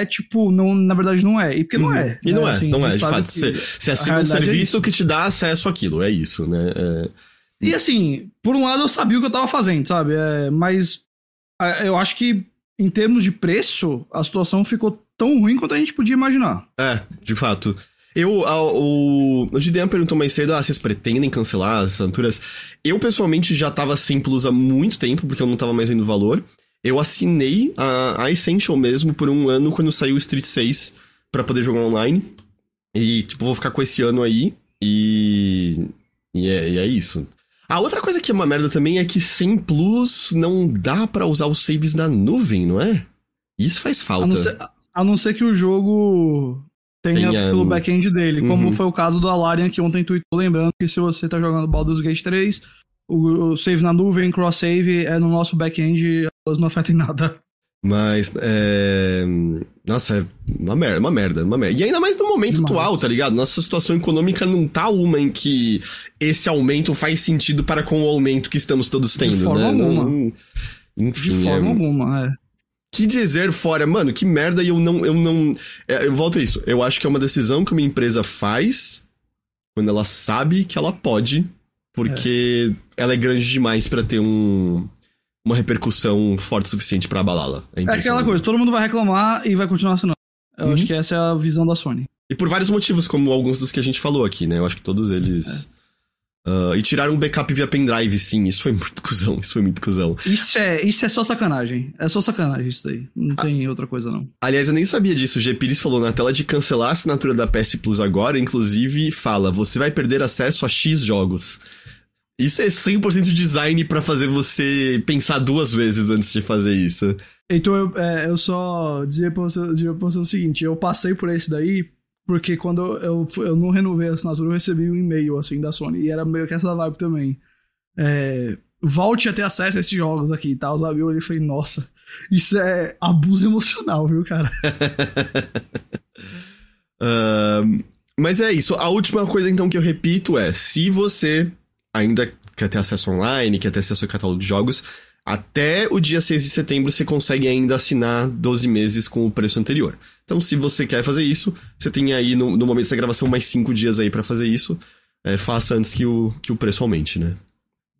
é tipo, não, na verdade não é. E porque não uhum. é. E não né? é, assim, não é, de fato. Você assina um é serviço é que te dá acesso àquilo, é isso, né? É... E assim, por um lado eu sabia o que eu tava fazendo, sabe? É, mas eu acho que em termos de preço, a situação ficou tão ruim quanto a gente podia imaginar. É, de fato. Eu, a, o, o Gideon perguntou mais cedo, ah, vocês pretendem cancelar as assinaturas? Eu, pessoalmente, já tava sem Plus há muito tempo, porque eu não tava mais vendo valor. Eu assinei a, a Essential mesmo por um ano quando saiu o Street 6 para poder jogar online. E, tipo, vou ficar com esse ano aí. E. E é, e é isso. A outra coisa que é uma merda também é que sem Plus não dá para usar os saves na nuvem, não é? Isso faz falta. A não ser, a não ser que o jogo tenha, tenha... pelo back-end dele, uhum. como foi o caso do Alarian que ontem tweetou, lembrando que se você tá jogando Baldur's Gate 3, o, save na nuvem, cross-save é no nosso back-end, elas não afetam nada. Mas, é... Nossa, é uma merda, uma merda, uma merda. E ainda mais no momento Demais. atual, tá ligado? Nossa situação econômica não tá uma em que esse aumento faz sentido para com o aumento que estamos todos tendo, De forma né? Alguma. Não... Enfim. De forma é... alguma, é. Que dizer fora, mano, que merda e eu não. Eu não. É, eu volto a isso. Eu acho que é uma decisão que uma empresa faz quando ela sabe que ela pode, porque é. ela é grande demais para ter um uma repercussão forte o suficiente para abalá-la. É, é aquela coisa, todo mundo vai reclamar e vai continuar assinando. Eu uhum. acho que essa é a visão da Sony. E por vários motivos, como alguns dos que a gente falou aqui, né? Eu acho que todos eles. É. Uh, e tiraram um backup via pendrive, sim. Isso foi muito cuzão. Isso foi muito cuzão. Isso é, isso é só sacanagem. É só sacanagem isso daí. Não ah, tem outra coisa, não. Aliás, eu nem sabia disso. O G. Pires falou na tela de cancelar a assinatura da PS Plus agora, inclusive, fala: você vai perder acesso a X jogos. Isso é 100% design para fazer você pensar duas vezes antes de fazer isso. Então eu, é, eu só dizia pra, você, pra você o seguinte: eu passei por esse daí porque quando eu, eu não renovei a assinatura, eu recebi um e-mail assim da Sony. E era meio que essa vibe também. É, volte a ter acesso a esses jogos aqui e tal, sabe? Eu olhei e falei, nossa, isso é abuso emocional, viu, cara? uh, mas é isso. A última coisa, então, que eu repito é: se você ainda quer ter acesso online, quer ter acesso ao catálogo de jogos, até o dia 6 de setembro você consegue ainda assinar 12 meses com o preço anterior. Então, se você quer fazer isso, você tem aí no, no momento dessa gravação mais 5 dias aí para fazer isso. É, faça antes que o, que o preço aumente, né?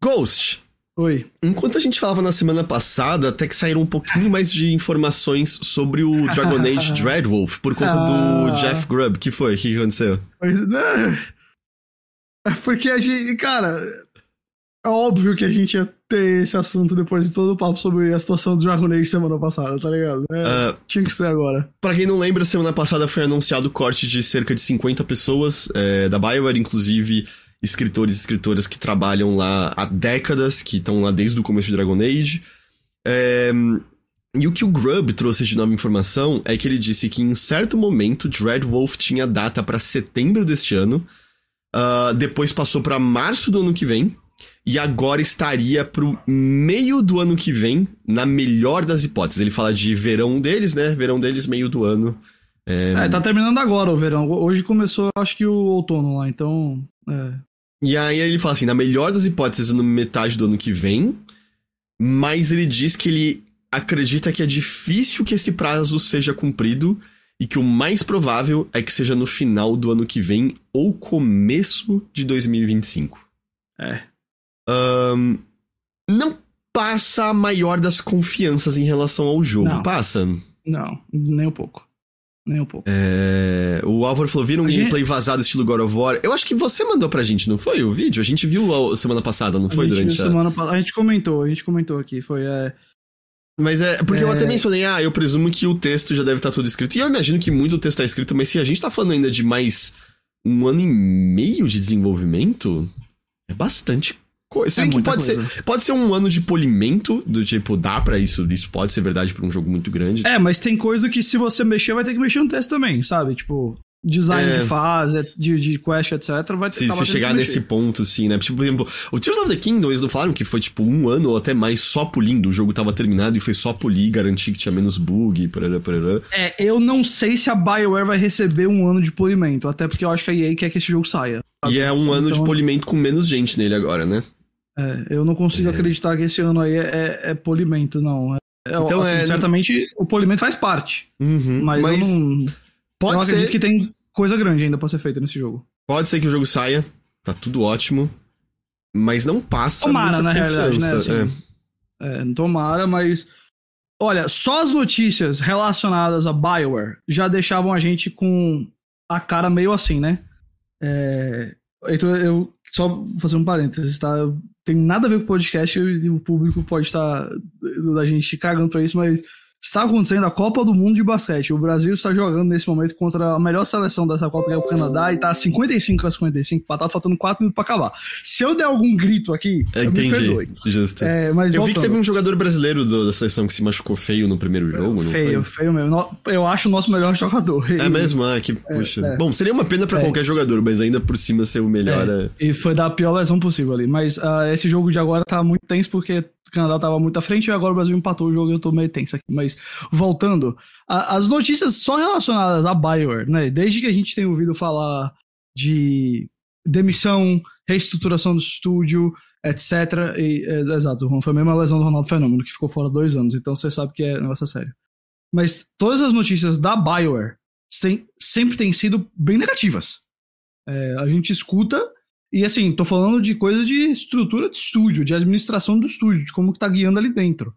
Ghost! Oi. Enquanto a gente falava na semana passada, até que saíram um pouquinho mais de informações sobre o Dragon Age Dreadwolf por conta ah. do Jeff Grubb. que foi? O que aconteceu? Pois, né? É porque a gente, cara, é óbvio que a gente ia ter esse assunto depois de todo o papo sobre a situação do Dragon Age semana passada, tá ligado? É, uh, tinha que ser agora. Pra quem não lembra, semana passada foi anunciado o corte de cerca de 50 pessoas é, da Bioware, inclusive escritores e escritoras que trabalham lá há décadas, que estão lá desde o começo de Dragon Age. É, e o que o Grubb trouxe de nova informação é que ele disse que em certo momento Dreadwolf tinha data para setembro deste ano, uh, depois passou para março do ano que vem, e agora estaria pro meio do ano que vem, na melhor das hipóteses. Ele fala de verão deles, né? Verão deles, meio do ano. É, é tá terminando agora o verão. Hoje começou, acho que o outono lá, então. É. E aí ele fala assim: na melhor das hipóteses, no metade do ano que vem. Mas ele diz que ele acredita que é difícil que esse prazo seja cumprido e que o mais provável é que seja no final do ano que vem ou começo de 2025. É. Um, não passa a maior das confianças em relação ao jogo, não. passa? Não, nem um pouco. Nem um pouco. É... O Álvaro falou: viram um gente... gameplay vazado estilo God of War? Eu acho que você mandou pra gente, não foi? O vídeo? A gente viu semana passada, não foi? A durante a... Semana... a gente comentou, a gente comentou aqui. Foi. É... Mas é. Porque é... eu até mencionei, ah, eu presumo que o texto já deve estar tá tudo escrito. E eu imagino que muito texto tá escrito, mas se a gente tá falando ainda de mais um ano e meio de desenvolvimento, é bastante coisa. É que pode coisa. ser, pode ser um ano de polimento, do tipo, dá para isso, isso pode ser verdade para um jogo muito grande. É, mas tem coisa que se você mexer, vai ter que mexer no texto também, sabe? Tipo, design é... de fase, de, de quest, etc, vai ter se, se chegar nesse ponto, sim, né? Tipo, por exemplo, o Tears of the Kingdom, eles não falaram que foi tipo um ano ou até mais só polindo, o jogo tava terminado e foi só polir, garantir que tinha menos bug, parará, parará. É, eu não sei se a BioWare vai receber um ano de polimento, até porque eu acho que a EA quer que esse jogo saia. Sabe? E é um ano então... de polimento com menos gente nele agora, né? É, eu não consigo é. acreditar que esse ano aí é, é, é polimento, não. É, é, então, assim, é... certamente o polimento faz parte. Uhum, mas, mas, eu não. Pode eu não acredito ser... que tem coisa grande ainda pra ser feita nesse jogo. Pode ser que o jogo saia, tá tudo ótimo. Mas não passa tomara, muita na realidade, né? Assim, é. tomara, mas. Olha, só as notícias relacionadas a Bioware já deixavam a gente com a cara meio assim, né? É, então eu só fazer um parênteses, tá? Tem nada a ver com o podcast e o público pode estar da gente cagando pra isso, mas está acontecendo a Copa do Mundo de basquete. O Brasil está jogando nesse momento contra a melhor seleção dessa Copa, que é o Canadá, e tá 55 a 55, tá faltando 4 minutos pra acabar. Se eu der algum grito aqui, é, entendi. me perdoe. Justo. É, eu voltando. vi que teve um jogador brasileiro do, da seleção que se machucou feio no primeiro jogo, não Feio, feio mesmo. Eu acho o nosso melhor jogador. É mesmo? Ah, que, é, puxa. É, Bom, seria uma pena para é. qualquer jogador, mas ainda por cima ser o melhor. É. E foi da pior lesão possível ali. Mas uh, esse jogo de agora tá muito tenso porque Canadá estava muito à frente e agora o Brasil empatou o jogo e eu tô meio tenso aqui. Mas voltando, a, as notícias só relacionadas a Bioware, né? Desde que a gente tem ouvido falar de demissão, reestruturação do estúdio, etc. E, é, exato, foi a mesma lesão do Ronaldo Fenômeno, que ficou fora dois anos, então você sabe que é negócio sério. Mas todas as notícias da Bioware tem, sempre têm sido bem negativas. É, a gente escuta e assim, tô falando de coisa de estrutura de estúdio, de administração do estúdio, de como que tá guiando ali dentro.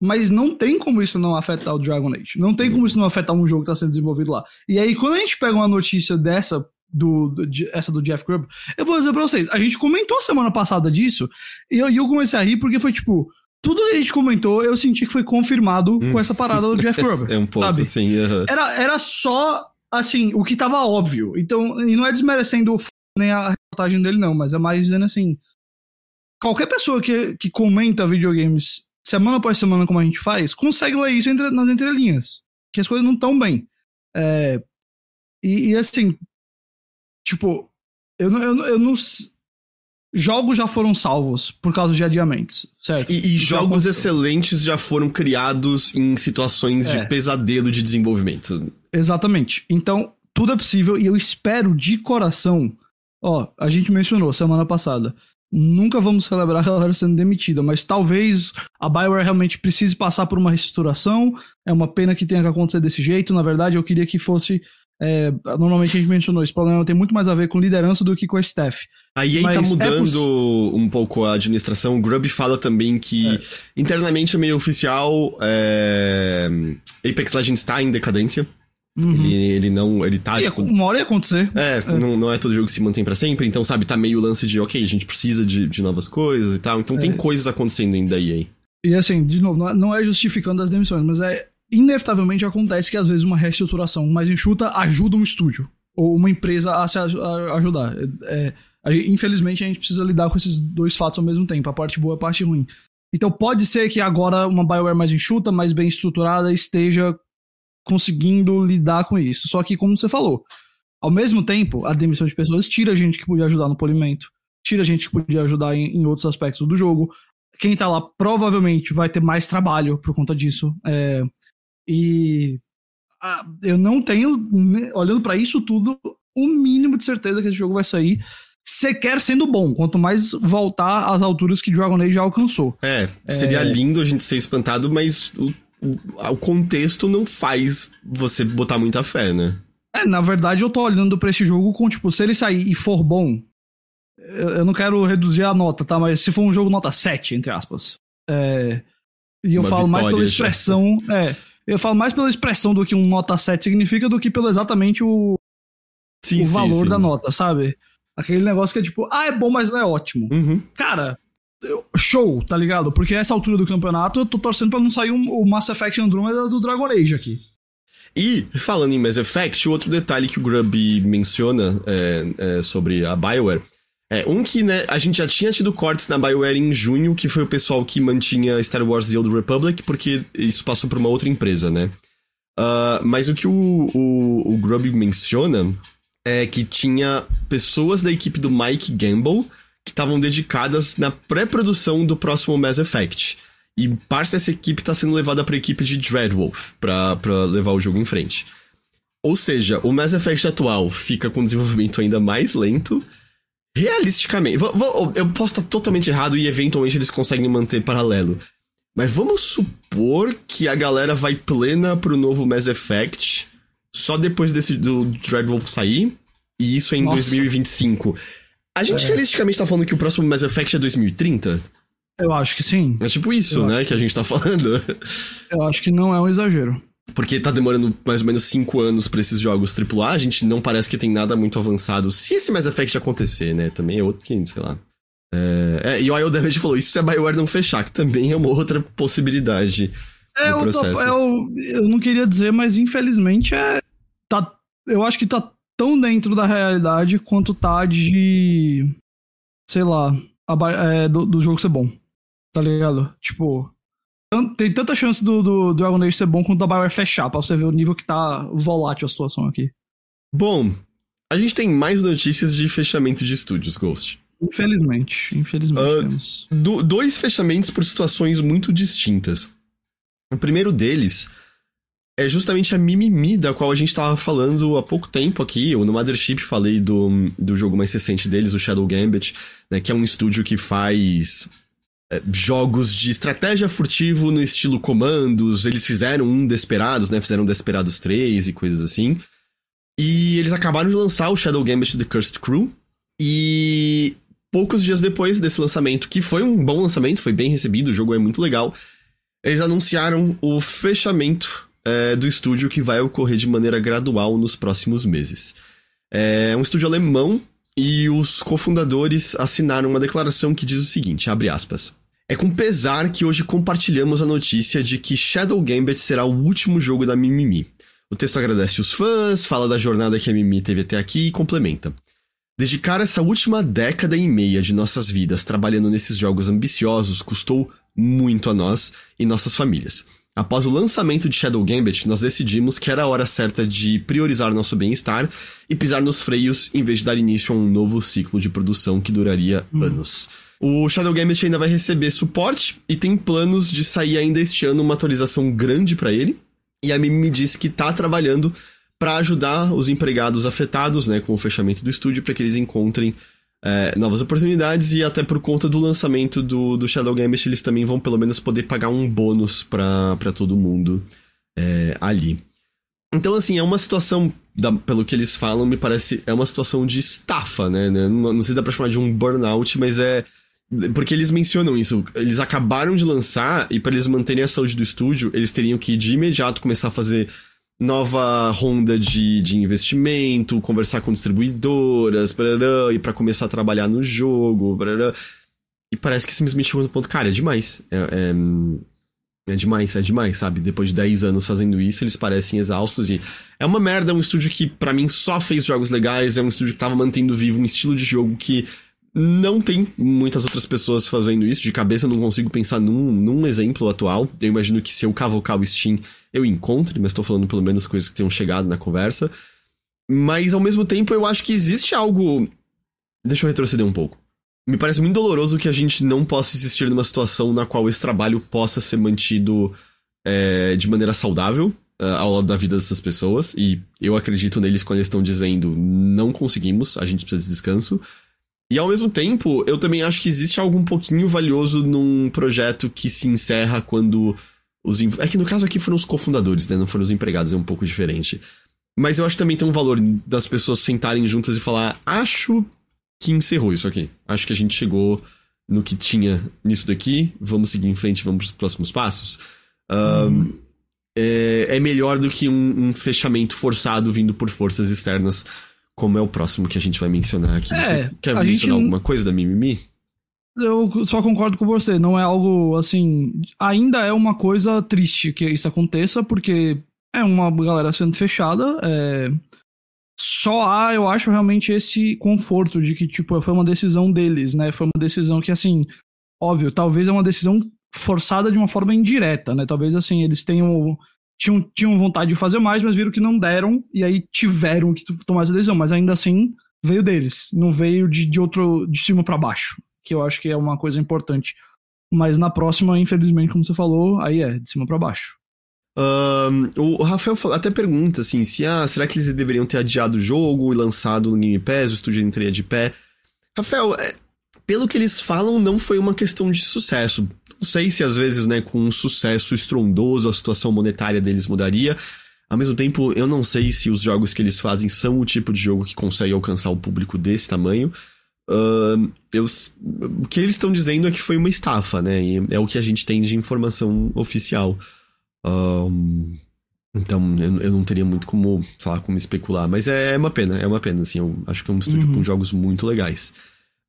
Mas não tem como isso não afetar o Dragon Age. Não tem como isso não afetar um jogo que tá sendo desenvolvido lá. E aí, quando a gente pega uma notícia dessa, do, do de, essa do Jeff Grubb, eu vou dizer pra vocês, a gente comentou semana passada disso, e eu, e eu comecei a rir porque foi tipo, tudo que a gente comentou, eu senti que foi confirmado com essa parada do Jeff Grubb. é um pouco, sabe? sim. Uh -huh. era, era só, assim, o que tava óbvio. Então, e não é desmerecendo o nem a reportagem dele, não, mas é mais dizendo assim: qualquer pessoa que, que comenta videogames semana após semana, como a gente faz, consegue ler isso entre, nas entrelinhas. Que as coisas não estão bem. É, e, e, assim, tipo, eu não, eu, eu não. jogos já foram salvos por causa de adiamentos, certo? E, e jogos excelentes já foram criados em situações é. de pesadelo de desenvolvimento. Exatamente. Então, tudo é possível e eu espero de coração. Ó, a gente mencionou semana passada. Nunca vamos celebrar a galera sendo demitida, mas talvez a Bioware realmente precise passar por uma reestruturação. É uma pena que tenha que acontecer desse jeito. Na verdade, eu queria que fosse é, normalmente a gente mencionou, esse problema tem muito mais a ver com liderança do que com a staff. A EA tá Mas tá mudando é um pouco a administração. O Grub fala também que é. internamente é meio oficial. É... Apex Legends tá em decadência. Uhum. Ele, ele não. Ele tá. Tipo, uma hora ia acontecer. É, é, Não, não é todo jogo que se mantém para sempre. Então, sabe, tá meio lance de, ok, a gente precisa de, de novas coisas e tal. Então tem é. coisas acontecendo ainda aí. E assim, de novo, não é justificando as demissões, mas é inevitavelmente acontece que às vezes uma reestruturação mais enxuta ajuda um estúdio ou uma empresa a se ajudar. É, a, infelizmente a gente precisa lidar com esses dois fatos ao mesmo tempo, a parte boa e a parte ruim. Então pode ser que agora uma BioWare mais enxuta, mais bem estruturada, esteja conseguindo lidar com isso. Só que, como você falou, ao mesmo tempo, a demissão de pessoas tira a gente que podia ajudar no polimento, tira a gente que podia ajudar em, em outros aspectos do jogo. Quem tá lá provavelmente vai ter mais trabalho por conta disso. É, e ah, eu não tenho, né, olhando para isso tudo, o um mínimo de certeza que esse jogo vai sair sequer sendo bom, quanto mais voltar às alturas que Dragon Age já alcançou. É, seria é... lindo a gente ser espantado, mas o, contexto não faz você botar muita fé, né? É, na verdade eu tô olhando pra esse jogo com, tipo, se ele sair e for bom, eu, não quero reduzir a nota, tá? Mas se for um jogo nota 7, entre aspas. É, e eu Uma falo mais pela expressão. Já. É, eu falo mais pela expressão do que um nota 7 significa do que pelo exatamente o, sim, o sim, valor sim. da nota, sabe? Aquele negócio que é tipo, ah, é bom, mas não é ótimo. Uhum. Cara, show, tá ligado? Porque essa altura do campeonato eu tô torcendo pra não sair um, o Mass Effect Andromeda do Dragon Age aqui. E, falando em Mass Effect, outro detalhe que o Grub menciona é, é, sobre a Bioware é, um que, né, a gente já tinha tido cortes na BioWare em junho, que foi o pessoal que mantinha Star Wars The Old Republic, porque isso passou por uma outra empresa, né? Uh, mas o que o, o, o Grub menciona é que tinha pessoas da equipe do Mike Gamble que estavam dedicadas na pré-produção do próximo Mass Effect. E parte dessa equipe está sendo levada para a equipe de Dreadwolf, para levar o jogo em frente. Ou seja, o Mass Effect atual fica com desenvolvimento ainda mais lento, realisticamente, eu posso estar totalmente errado e eventualmente eles conseguem manter paralelo. Mas vamos supor que a galera vai plena pro novo Mass Effect só depois desse do Dreadwolf sair, e isso é em Nossa. 2025. A gente é. realisticamente tá falando que o próximo Mass Effect é 2030? Eu acho que sim. É tipo isso, eu né, que, que a gente tá falando. Eu acho que não é um exagero. Porque tá demorando mais ou menos 5 anos para esses jogos AAA, a gente não parece que tem nada muito avançado. Se esse Mass Effect acontecer, né? Também é outro que, sei lá. É, é, e o IO Damage falou, isso se a BioWare não fechar, que também é uma outra possibilidade é, do processo. Eu, eu não queria dizer, mas infelizmente é... Tá, eu acho que tá tão dentro da realidade quanto tá de... Sei lá, é, do, do jogo ser bom. Tá ligado? Tipo, tem tanta chance do, do Dragon Age ser bom quanto da BioWare fechar, pra você ver o nível que tá volátil a situação aqui. Bom, a gente tem mais notícias de fechamento de estúdios, Ghost. Infelizmente, infelizmente uh. Do, dois fechamentos por situações muito distintas. O primeiro deles é justamente a Mimimi, da qual a gente tava falando há pouco tempo aqui. Eu no Mothership falei do, do jogo mais recente deles, o Shadow Gambit, né, que é um estúdio que faz é, jogos de estratégia furtivo no estilo comandos. Eles fizeram um Desperados, né? Fizeram Desperados 3 e coisas assim. E eles acabaram de lançar o Shadow Gambit The Cursed Crew. E poucos dias depois desse lançamento, que foi um bom lançamento, foi bem recebido, o jogo é muito legal, eles anunciaram o fechamento é, do estúdio que vai ocorrer de maneira gradual nos próximos meses. É um estúdio alemão e os cofundadores assinaram uma declaração que diz o seguinte, abre aspas. É com pesar que hoje compartilhamos a notícia de que Shadow Gambit será o último jogo da Mimimi. O texto agradece os fãs, fala da jornada que a Mimimi teve até aqui e complementa. Dedicar essa última década e meia de nossas vidas trabalhando nesses jogos ambiciosos custou muito a nós e nossas famílias. Após o lançamento de Shadow Gambit, nós decidimos que era a hora certa de priorizar nosso bem-estar e pisar nos freios em vez de dar início a um novo ciclo de produção que duraria hum. anos. O Shadow Gambit ainda vai receber suporte e tem planos de sair ainda este ano uma atualização grande para ele. E a Mimi me disse que tá trabalhando para ajudar os empregados afetados, né, com o fechamento do estúdio, para que eles encontrem é, novas oportunidades e até por conta do lançamento do, do Shadow Gambit eles também vão pelo menos poder pagar um bônus para todo mundo é, ali. Então, assim, é uma situação, da, pelo que eles falam, me parece, é uma situação de estafa, né? Não, não sei se dá pra chamar de um burnout, mas é. Porque eles mencionam isso. Eles acabaram de lançar e para eles manterem a saúde do estúdio, eles teriam que de imediato começar a fazer nova ronda de, de investimento, conversar com distribuidoras, e para começar a trabalhar no jogo, e parece que simplesmente chegou no ponto, cara, é demais. É, é, é, demais, é demais, sabe? Depois de 10 anos fazendo isso, eles parecem exaustos e é uma merda, é um estúdio que para mim só fez jogos legais, é um estúdio que tava mantendo vivo um estilo de jogo que não tem muitas outras pessoas fazendo isso. De cabeça eu não consigo pensar num, num exemplo atual. Eu imagino que se eu cavocar o Steam, eu encontre, mas estou falando pelo menos coisas que tenham chegado na conversa. Mas ao mesmo tempo eu acho que existe algo. Deixa eu retroceder um pouco. Me parece muito doloroso que a gente não possa existir numa situação na qual esse trabalho possa ser mantido é, de maneira saudável uh, ao lado da vida dessas pessoas. E eu acredito neles quando eles estão dizendo não conseguimos, a gente precisa de descanso. E ao mesmo tempo, eu também acho que existe algo um pouquinho valioso num projeto que se encerra quando os. É que no caso aqui foram os cofundadores, né? Não foram os empregados, é um pouco diferente. Mas eu acho que também tem um valor das pessoas sentarem juntas e falar: acho que encerrou isso aqui. Acho que a gente chegou no que tinha nisso daqui, vamos seguir em frente, vamos para os próximos passos. Um, hum. é, é, melhor do que um, um fechamento forçado vindo por forças externas como é o próximo que a gente vai mencionar aqui. É, você quer mencionar gente... alguma coisa da Mimimi? Eu só concordo com você, não é algo assim. Ainda é uma coisa triste que isso aconteça, porque é uma galera sendo fechada. É... Só há, eu acho, realmente esse conforto de que, tipo, foi uma decisão deles, né? Foi uma decisão que, assim, óbvio, talvez é uma decisão forçada de uma forma indireta, né? Talvez, assim, eles tenham tinham, tinham vontade de fazer mais, mas viram que não deram, e aí tiveram que tomar essa decisão. Mas ainda assim, veio deles, não veio de, de outro, de cima para baixo, que eu acho que é uma coisa importante. Mas na próxima, infelizmente, como você falou, aí é de cima para baixo. Um, o Rafael até pergunta assim: se ah, será que eles deveriam ter adiado o jogo e lançado no Game Pass, o estúdio entraria de pé? Rafael, é, pelo que eles falam, não foi uma questão de sucesso. Não sei se às vezes, né, com um sucesso estrondoso a situação monetária deles mudaria. Ao mesmo tempo, eu não sei se os jogos que eles fazem são o tipo de jogo que consegue alcançar o público desse tamanho. Uh, eu, o que eles estão dizendo é que foi uma estafa, né? E é o que a gente tem de informação oficial. Uh, então, eu, eu, não teria muito como, sei lá, como especular. Mas é, é uma pena, é uma pena, assim. Eu acho que é um estúdio uhum. com jogos muito legais.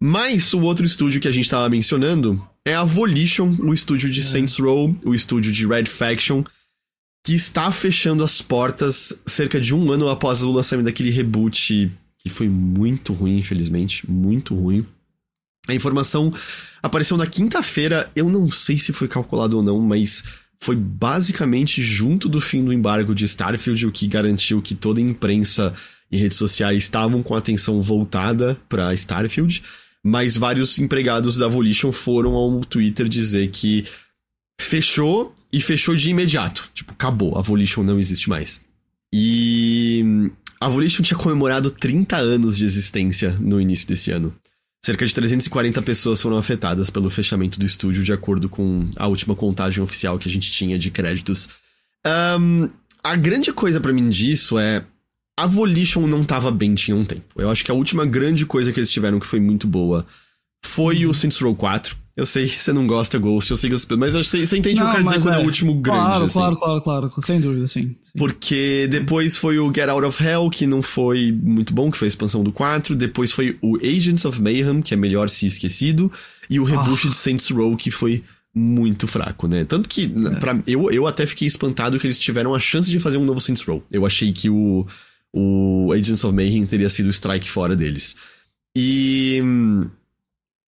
Mas o outro estúdio que a gente estava mencionando é a Volition, o estúdio de é. Saints Row, o estúdio de Red Faction, que está fechando as portas cerca de um ano após o lançamento daquele reboot que foi muito ruim, infelizmente, muito ruim. A informação apareceu na quinta-feira, eu não sei se foi calculado ou não, mas foi basicamente junto do fim do embargo de Starfield o que garantiu que toda a imprensa e redes sociais estavam com a atenção voltada para Starfield mas vários empregados da Volition foram ao Twitter dizer que fechou e fechou de imediato. Tipo, acabou, a Volition não existe mais. E a Volition tinha comemorado 30 anos de existência no início desse ano. Cerca de 340 pessoas foram afetadas pelo fechamento do estúdio, de acordo com a última contagem oficial que a gente tinha de créditos. Um, a grande coisa para mim disso é a Volition não tava bem tinha um tempo. Eu acho que a última grande coisa que eles tiveram que foi muito boa foi o Saints Row 4. Eu sei que você não gosta Ghost, eu sei que você, mas você, você entende o que eu quero dizer quando é, é o último grande, claro, assim. Claro, claro, claro, sem dúvida, sim, sim, Porque depois foi o Get Out of Hell, que não foi muito bom, que foi a expansão do 4, depois foi o Agents of Mayhem, que é melhor se esquecido, e o reboot ah. de Saints Row, que foi muito fraco, né? Tanto que, é. Pra, eu, eu até fiquei espantado que eles tiveram a chance de fazer um novo Saints Row. Eu achei que o o Agents of Mayhem teria sido o strike fora deles. E.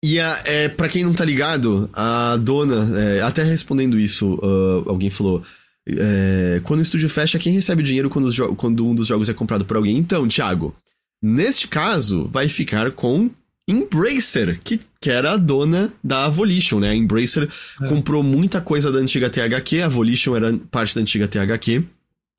E a, é, para quem não tá ligado, a dona, é, até respondendo isso, uh, alguém falou. É, quando o estúdio fecha, quem recebe o dinheiro quando, quando, um dos jogos é comprado por alguém? Então, Thiago, neste caso, vai ficar com Embracer, que, que era a dona da Volition, né? A Embracer é. comprou muita coisa da antiga THQ, a Volition era parte da antiga THQ.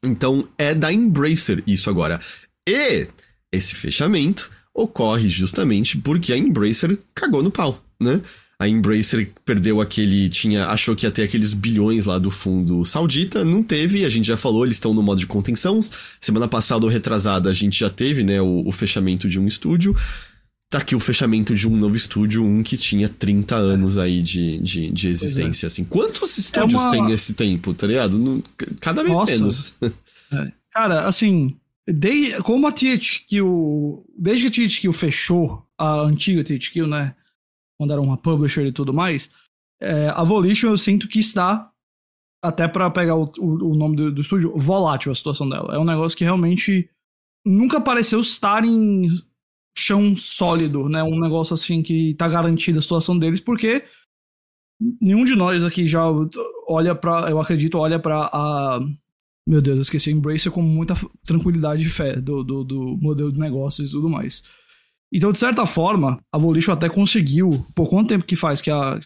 Então é da Embracer isso agora. E esse fechamento ocorre justamente porque a Embracer cagou no pau, né? A Embracer perdeu aquele. tinha Achou que ia ter aqueles bilhões lá do fundo saudita. Não teve, a gente já falou, eles estão no modo de contenção. Semana passada ou retrasada a gente já teve, né, o, o fechamento de um estúdio. Tá aqui o fechamento de um novo estúdio, um que tinha 30 anos aí de, de, de existência, é. assim. Quantos estúdios é uma... tem esse tempo, tá ligado? Cada vez Nossa. menos. É. Cara, assim, desde, como a THQ, desde que a THQ fechou, a antiga THQ, né, quando era uma publisher e tudo mais, é, a Volition eu sinto que está, até para pegar o, o, o nome do, do, estúdio, volátil a situação dela. É um negócio que realmente nunca pareceu estar em chão sólido, né, um negócio assim que tá garantida a situação deles, porque nenhum de nós aqui já olha para, eu acredito, olha para a meu Deus, eu esqueci Embracer com muita tranquilidade e fé do, do, do, modelo de negócios e tudo mais. Então, de certa forma, a Volition até conseguiu. Por quanto tempo que faz que a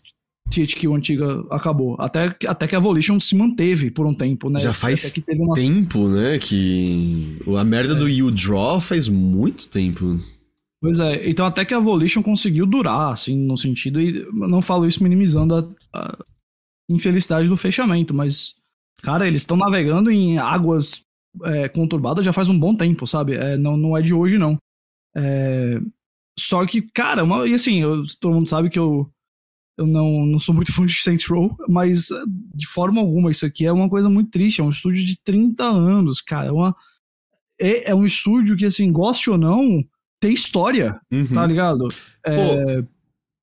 THQ antiga acabou? Até, até que a Volition se manteve por um tempo, né? Já faz uma... tempo, né? Que a merda é. do You Draw faz muito tempo. Pois é, então até que a Volition conseguiu durar, assim, no sentido, e não falo isso minimizando a, a infelicidade do fechamento, mas Cara, eles estão navegando em águas é, conturbadas já faz um bom tempo, sabe? É, não, não é de hoje, não. É... Só que, cara, uma... e assim, eu, todo mundo sabe que eu, eu não, não sou muito fã de Saints Row, mas de forma alguma isso aqui é uma coisa muito triste. É um estúdio de 30 anos, cara. É, uma... é, é um estúdio que, assim, goste ou não, tem história, uhum. tá ligado? É... Pô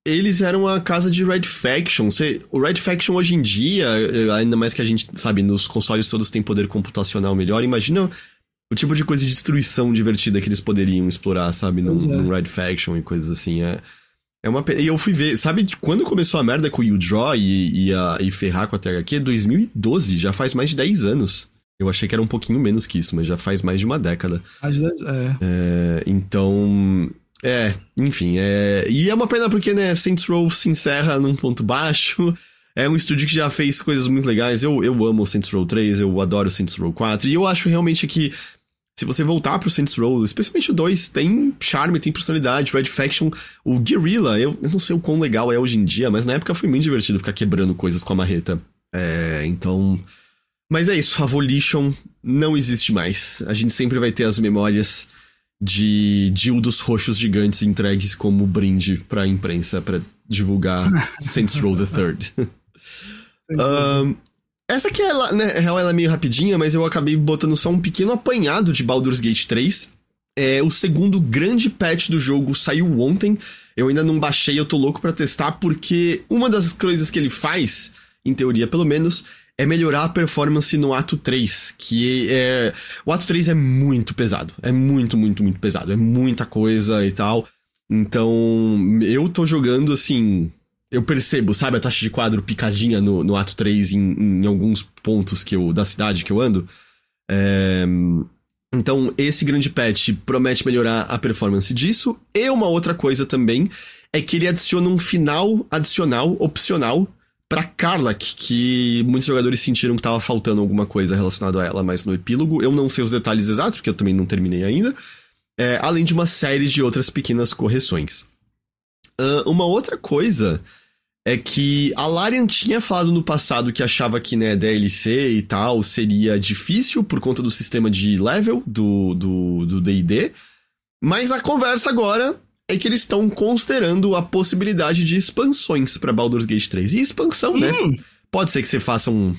eles eram a casa de Red Faction. O Red Faction hoje em dia, eh, ainda mais que a gente sabe, nos consoles todos têm poder computacional melhor, imagina o tipo de coisa de destruição divertida que eles poderiam explorar, sabe, no, é. Red Faction e coisas assim. É, é uma E eu fui ver, sabe, quando começou a merda com o U-Draw e, e, a, e ferrar com a THQ? 2012, já faz mais de 10 anos. Eu achei que era um pouquinho menos que isso, mas já faz mais de uma década. De 10, é. é. Então, é, enfim, é... e é uma pena porque, né, Saints Row se encerra num ponto baixo. É um estúdio que já fez coisas muito legais. Eu, eu amo o Saints Row 3, eu adoro o Saints Row 4. E eu acho realmente que se você voltar pro Saints Row, especialmente o 2, tem charme, tem personalidade. Red Faction, o Guerrilla, eu, eu não sei o quão legal é hoje em dia, mas na época foi muito divertido ficar quebrando coisas com a marreta. É, então. Mas é isso, a Volition não existe mais. A gente sempre vai ter as memórias de dildos roxos gigantes entregues como brinde pra imprensa para divulgar Saints Row the Third. um, essa aqui, ela, né, real, ela é meio rapidinha, mas eu acabei botando só um pequeno apanhado de Baldur's Gate 3. É, o segundo grande patch do jogo saiu ontem. Eu ainda não baixei, eu tô louco para testar, porque uma das coisas que ele faz, em teoria pelo menos, é melhorar a performance no ato 3, que é. O ato 3 é muito pesado. É muito, muito, muito pesado. É muita coisa e tal. Então, eu tô jogando assim. Eu percebo, sabe, a taxa de quadro picadinha no, no ato 3 em, em alguns pontos que eu, da cidade que eu ando. É, então, esse grande patch promete melhorar a performance disso. E uma outra coisa também é que ele adiciona um final adicional, opcional, para Karlak, que muitos jogadores sentiram que estava faltando alguma coisa relacionada a ela mais no epílogo. Eu não sei os detalhes exatos, porque eu também não terminei ainda. É, além de uma série de outras pequenas correções. Uh, uma outra coisa é que a Larian tinha falado no passado que achava que, né, DLC e tal seria difícil por conta do sistema de level do D&D, do, do mas a conversa agora é que eles estão considerando a possibilidade de expansões para Baldur's Gate 3. E expansão, né? hum. né? Pode ser que você faça um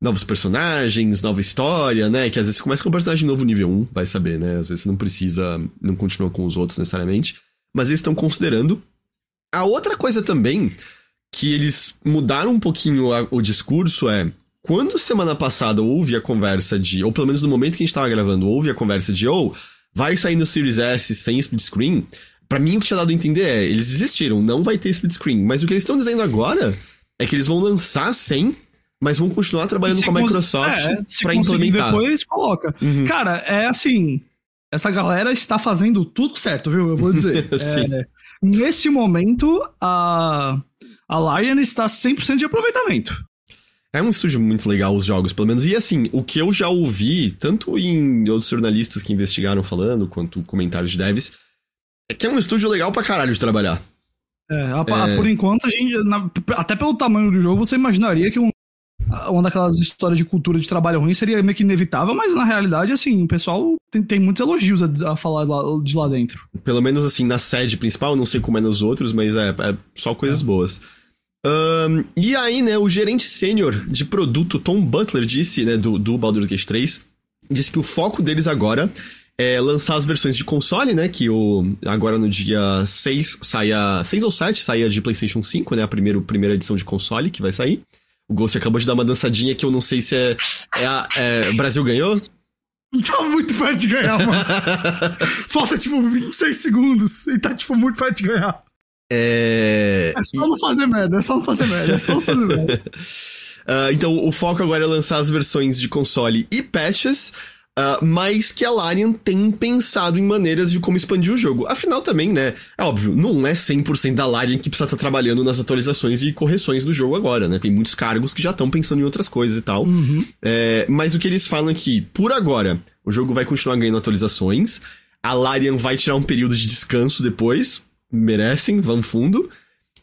novos personagens, nova história, né? Que às vezes você começa com um personagem novo nível 1, vai saber, né? Às vezes você não precisa, não continua com os outros necessariamente. Mas eles estão considerando. A outra coisa também, que eles mudaram um pouquinho a, o discurso é. Quando semana passada houve a conversa de. Ou pelo menos no momento que a gente tava gravando, houve a conversa de, ou oh, vai sair no Series S sem split screen para mim o que tinha dado a entender é, eles existiram, não vai ter split screen. Mas o que eles estão dizendo agora é que eles vão lançar sem, mas vão continuar trabalhando com a Microsoft é, para implementar. Depois coloca. Uhum. Cara, é assim, essa galera está fazendo tudo certo, viu? Eu vou dizer. é, nesse momento, a, a Lion está 100% de aproveitamento. É um estúdio muito legal, os jogos, pelo menos. E assim, o que eu já ouvi, tanto em outros jornalistas que investigaram falando, quanto comentários de devs, é que é um estúdio legal pra caralho de trabalhar. É, a, é... por enquanto, a gente, na, até pelo tamanho do jogo, você imaginaria que um, uma daquelas histórias de cultura de trabalho ruim seria meio que inevitável, mas na realidade, assim, o pessoal tem, tem muitos elogios a, a falar lá, de lá dentro. Pelo menos, assim, na sede principal, não sei como é nos outros, mas é, é só coisas é. boas. Um, e aí, né, o gerente sênior de produto, Tom Butler, disse, né, do, do Baldur's Gate 3, disse que o foco deles agora é lançar as versões de console, né, que o, agora no dia 6 saia, 6 ou 7 saia de PlayStation 5, né, a primeira, primeira edição de console que vai sair. O Ghost acabou de dar uma dançadinha que eu não sei se é, é, a, é Brasil ganhou? Tá muito perto de ganhar, mano. Falta, tipo, 26 segundos e tá, tipo, muito perto de ganhar. É... é só não fazer merda, é só não fazer merda, é só não fazer merda. uh, então, o foco agora é lançar as versões de console e patches, uh, mas que a Larian tem pensado em maneiras de como expandir o jogo. Afinal, também, né? É óbvio, não é 100% da Larian que precisa estar trabalhando nas atualizações e correções do jogo agora, né? Tem muitos cargos que já estão pensando em outras coisas e tal. Uhum. É, mas o que eles falam é que, por agora, o jogo vai continuar ganhando atualizações. A Larian vai tirar um período de descanso depois, merecem, vão fundo.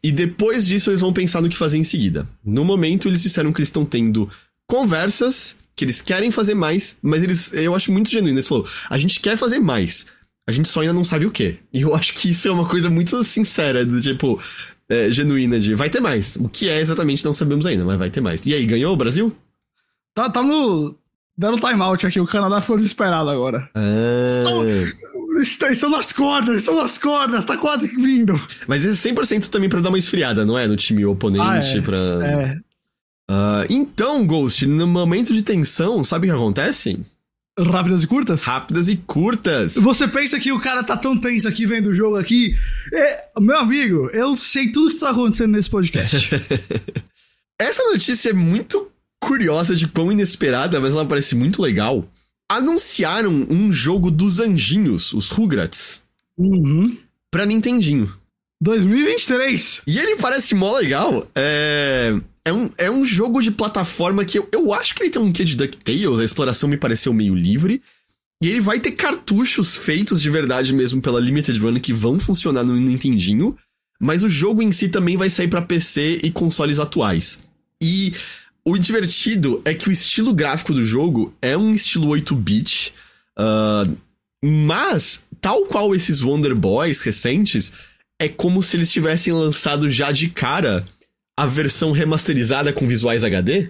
E depois disso eles vão pensar no que fazer em seguida. No momento eles disseram que eles estão tendo conversas, que eles querem fazer mais, mas eles, eu acho muito genuíno. Eles falaram, a gente quer fazer mais, a gente só ainda não sabe o que. E eu acho que isso é uma coisa muito sincera, do tipo, é, genuína de vai ter mais. O que é exatamente não sabemos ainda, mas vai ter mais. E aí, ganhou o Brasil? Tá, tá no. Dando timeout aqui, o Canadá ficou desesperado agora. Ah. Estão, estão nas cordas, estão nas cordas, tá quase vindo. Mas esse é 100% também pra dar uma esfriada, não é? No time oponente, ah, é. pra. É. Uh, então, Ghost, no momento de tensão, sabe o que acontece? Rápidas e curtas? Rápidas e curtas. Você pensa que o cara tá tão tenso aqui vendo o jogo aqui? É, meu amigo, eu sei tudo que tá acontecendo nesse podcast. Essa notícia é muito curiosa de quão inesperada, mas ela parece muito legal. Anunciaram um jogo dos anjinhos, os Rugrats, uhum. pra Nintendinho. 2023! E ele parece mó legal. É... É um, é um jogo de plataforma que eu, eu acho que ele tem um quê de DuckTales, a exploração me pareceu meio livre. E ele vai ter cartuchos feitos de verdade mesmo pela Limited Run que vão funcionar no Nintendinho. Mas o jogo em si também vai sair para PC e consoles atuais. E o divertido é que o estilo gráfico do jogo é um estilo 8-bit, uh, mas, tal qual esses Wonder Boys recentes, é como se eles tivessem lançado já de cara a versão remasterizada com visuais HD.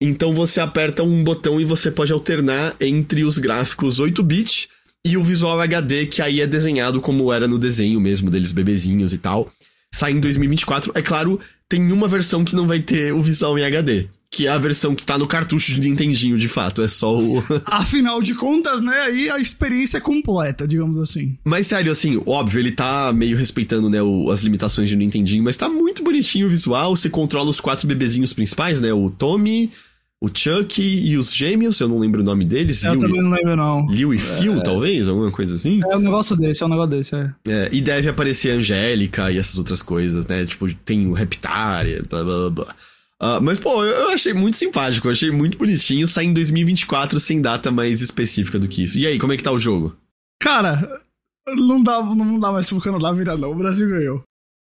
Então você aperta um botão e você pode alternar entre os gráficos 8-bit e o visual HD, que aí é desenhado como era no desenho mesmo, deles bebezinhos e tal. Sai em 2024. É claro, tem uma versão que não vai ter o visual em HD que é a versão que tá no cartucho de Nintendinho, de fato. É só o. Afinal de contas, né? Aí a experiência é completa, digamos assim. Mas sério, assim, óbvio, ele tá meio respeitando, né, o, as limitações de Nintendinho, mas tá muito bonitinho o visual. Você controla os quatro bebezinhos principais, né? O Tommy, o Chuck e os gêmeos, eu não lembro o nome deles. Eu Liu também não lembro, não. Liu e Phil, é, talvez? Alguma coisa assim? É um negócio desse, é um negócio desse, é. é. E deve aparecer a Angélica e essas outras coisas, né? Tipo, tem o Reptar, blá blá blá. Uh, mas, pô, eu achei muito simpático, eu achei muito bonitinho. Sai em 2024 sem data mais específica do que isso. E aí, como é que tá o jogo? Cara, não dá, não dá mais pro Canadá virar, não. O Brasil ganhou.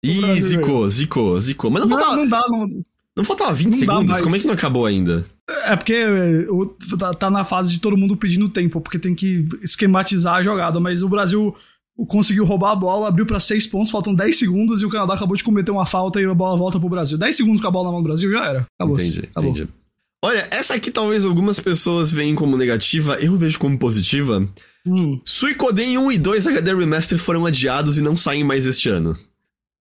Ih, zicou, zicou, zicou. Mas não, não faltava. Não dá, não. Não faltava 20 não segundos? Como é que não acabou ainda? É porque é, tá, tá na fase de todo mundo pedindo tempo, porque tem que esquematizar a jogada, mas o Brasil conseguiu roubar a bola, abriu para seis pontos, faltam 10 segundos e o Canadá acabou de cometer uma falta e a bola volta pro Brasil. 10 segundos com a bola na mão do Brasil já era. Acabou. Entendi, Acabou. entendi. Olha, essa aqui talvez algumas pessoas veem como negativa, eu vejo como positiva. Hum. Suicoden 1 e 2 HD Remaster foram adiados e não saem mais este ano.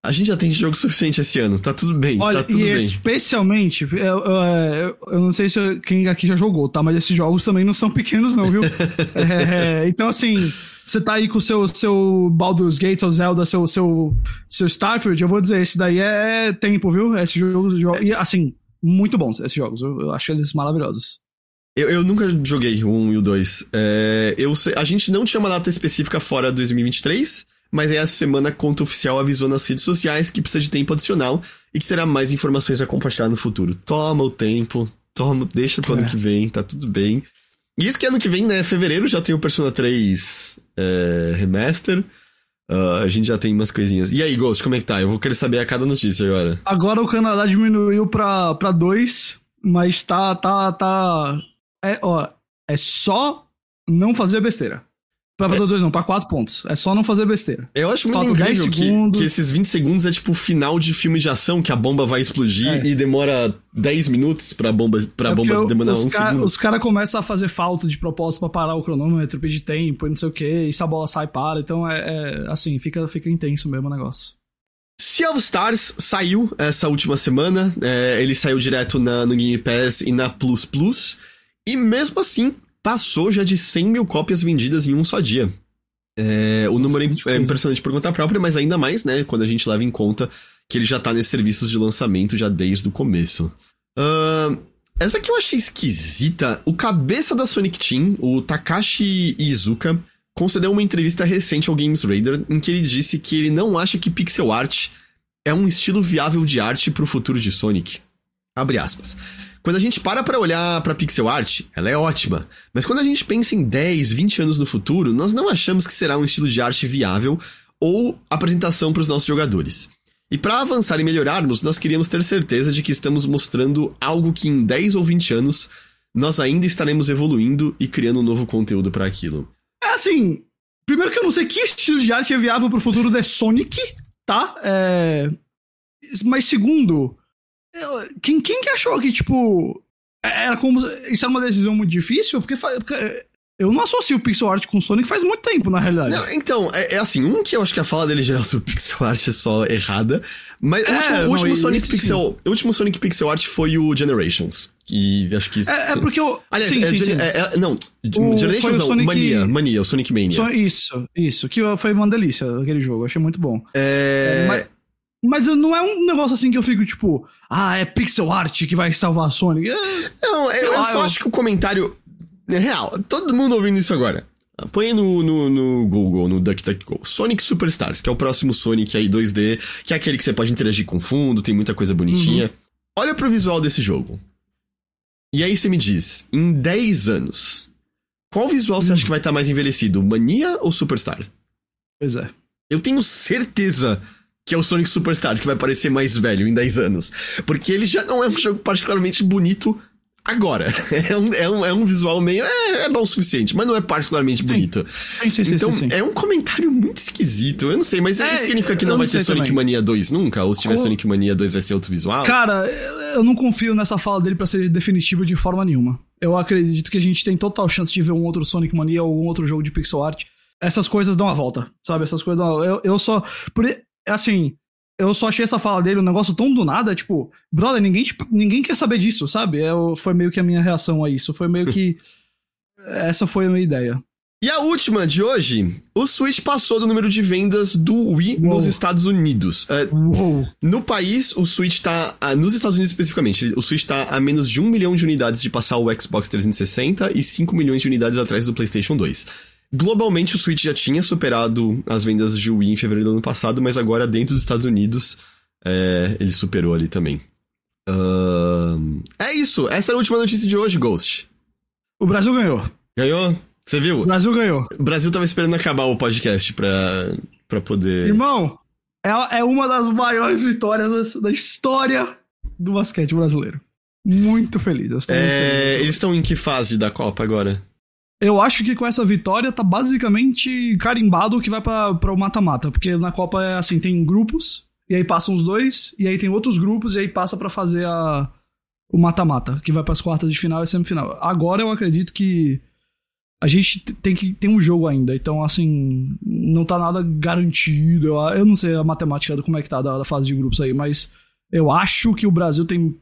A gente já tem jogo suficiente esse ano, tá tudo bem. Olha, tá tudo e bem. especialmente, eu, eu, eu, não sei se quem aqui já jogou, tá? Mas esses jogos também não são pequenos, não, viu? é, então, assim, você tá aí com o seu, seu Baldur's Gate, seu Zelda, seu, seu, seu Starfield, eu vou dizer, esse daí é tempo, viu? Esse jogo, jogo e assim, muito bons esses jogos, eu, eu acho eles maravilhosos. Eu, eu, nunca joguei o 1 e o 2. É, eu a gente não tinha uma data específica fora 2023, mas aí essa semana a conta oficial avisou nas redes sociais que precisa de tempo adicional e que terá mais informações a compartilhar no futuro. Toma o tempo, toma, deixa pro é. ano que vem, tá tudo bem. E isso que ano que vem, né? Fevereiro já tem o Persona 3 é, Remaster. Uh, a gente já tem umas coisinhas. E aí, Ghost, como é que tá? Eu vou querer saber a cada notícia agora. Agora o Canadá diminuiu pra 2, mas tá, tá, tá. É, ó, é só não fazer besteira. Pra, pra é. dois não, pra quatro pontos. É só não fazer besteira. Eu acho muito Faltam incrível que, que, esses 20 segundos é tipo o final de filme de ação, que a bomba vai explodir é. e demora 10 minutos pra bomba, pra é bomba demorar um ca segundo. Os caras começam a fazer falta de propósito pra parar o cronômetro, pedir tempo e não sei o que, e se a bola sai, para. Então é, é assim, fica, fica intenso mesmo o negócio. Sea of Stars saiu essa última semana. É, ele saiu direto na, no Game Pass e na Plus Plus. E mesmo assim, passou já de 100 mil cópias vendidas em um só dia. É, o número é, é impressionante por conta própria, mas ainda mais, né, quando a gente leva em conta que ele já tá nesses serviços de lançamento já desde o começo. Uh, essa aqui eu achei esquisita. O cabeça da Sonic Team, o Takashi Izuka, concedeu uma entrevista recente ao Games Radar em que ele disse que ele não acha que pixel art é um estilo viável de arte para o futuro de Sonic. Abre aspas. Quando a gente para pra olhar pra pixel art, ela é ótima. Mas quando a gente pensa em 10, 20 anos no futuro, nós não achamos que será um estilo de arte viável ou apresentação para os nossos jogadores. E para avançar e melhorarmos, nós queríamos ter certeza de que estamos mostrando algo que em 10 ou 20 anos nós ainda estaremos evoluindo e criando um novo conteúdo para aquilo. É assim, primeiro que eu não sei que estilo de arte é viável pro futuro da Sonic, tá? É... Mas segundo, quem, quem que achou que, tipo. Era como. Isso era uma decisão muito difícil? Porque, porque eu não associo o pixel art com Sonic faz muito tempo, na realidade. Não, então, é, é, assim, um que eu acho que a fala dele geral sobre pixel art é só errada. Mas é, o último, o último Sonic Pixel. O último Sonic Pixel Art foi o Generations. E acho que. É, é porque eu. Aliás, sim, é, sim, sim. É, não, o, Generations não, Sonic... Mania, Mania, o Sonic Mania. So, isso, isso. Que foi uma delícia aquele jogo, achei muito bom. É. Mas, mas não é um negócio assim que eu fico tipo, ah, é pixel art que vai salvar a Sony. É, não, eu, lá, eu, só eu... acho que o comentário é real. Todo mundo ouvindo isso agora. Põe no, no, no, Google, no DuckDuckGo. Sonic Superstars, que é o próximo Sonic aí 2D, que é aquele que você pode interagir com fundo, tem muita coisa bonitinha. Uhum. Olha pro visual desse jogo. E aí você me diz, em 10 anos, qual visual uhum. você acha que vai estar mais envelhecido? Mania ou Superstar? Pois é. Eu tenho certeza que é o Sonic Superstar, que vai parecer mais velho em 10 anos. Porque ele já não é um jogo particularmente bonito agora. É um, é um, é um visual meio. É, é bom o suficiente, mas não é particularmente bonito. Sim, sim, sim, então, é um comentário muito esquisito. Eu não sei, mas é, isso significa que não vai ter Sonic também. Mania 2 nunca? Ou se tiver Sonic Mania 2 vai ser outro visual? Cara, eu não confio nessa fala dele para ser definitiva de forma nenhuma. Eu acredito que a gente tem total chance de ver um outro Sonic Mania ou algum outro jogo de pixel art essas coisas dão a volta, sabe? Essas coisas dão... eu, eu só. Por, assim, eu só achei essa fala dele um negócio tão do nada, tipo, brother, ninguém, tipo, ninguém quer saber disso, sabe? É, foi meio que a minha reação a isso. Foi meio que. essa foi a minha ideia. E a última de hoje, o Switch passou do número de vendas do Wii Uou. nos Estados Unidos. Uh, no país, o Switch tá. Uh, nos Estados Unidos especificamente, o Switch tá a menos de um milhão de unidades de passar o Xbox 360 e 5 milhões de unidades atrás do PlayStation 2. Globalmente, o Switch já tinha superado as vendas de Wii em fevereiro do ano passado, mas agora dentro dos Estados Unidos é, ele superou ali também. Uh... É isso, essa é a última notícia de hoje, Ghost. O Brasil ganhou. Ganhou? Você viu? O Brasil ganhou. O Brasil tava esperando acabar o podcast pra, pra poder. Irmão, é, é uma das maiores vitórias da história do basquete brasileiro. Muito feliz. É, muito feliz. Eles estão em que fase da Copa agora? Eu acho que com essa vitória tá basicamente carimbado que vai para o mata-mata, porque na Copa é assim, tem grupos, e aí passam os dois, e aí tem outros grupos, e aí passa para fazer a, o mata-mata, que vai para as quartas de final e semifinal. Agora eu acredito que a gente tem que tem um jogo ainda, então assim, não tá nada garantido. Eu, eu não sei a matemática do como é que tá da, da fase de grupos aí, mas eu acho que o Brasil tem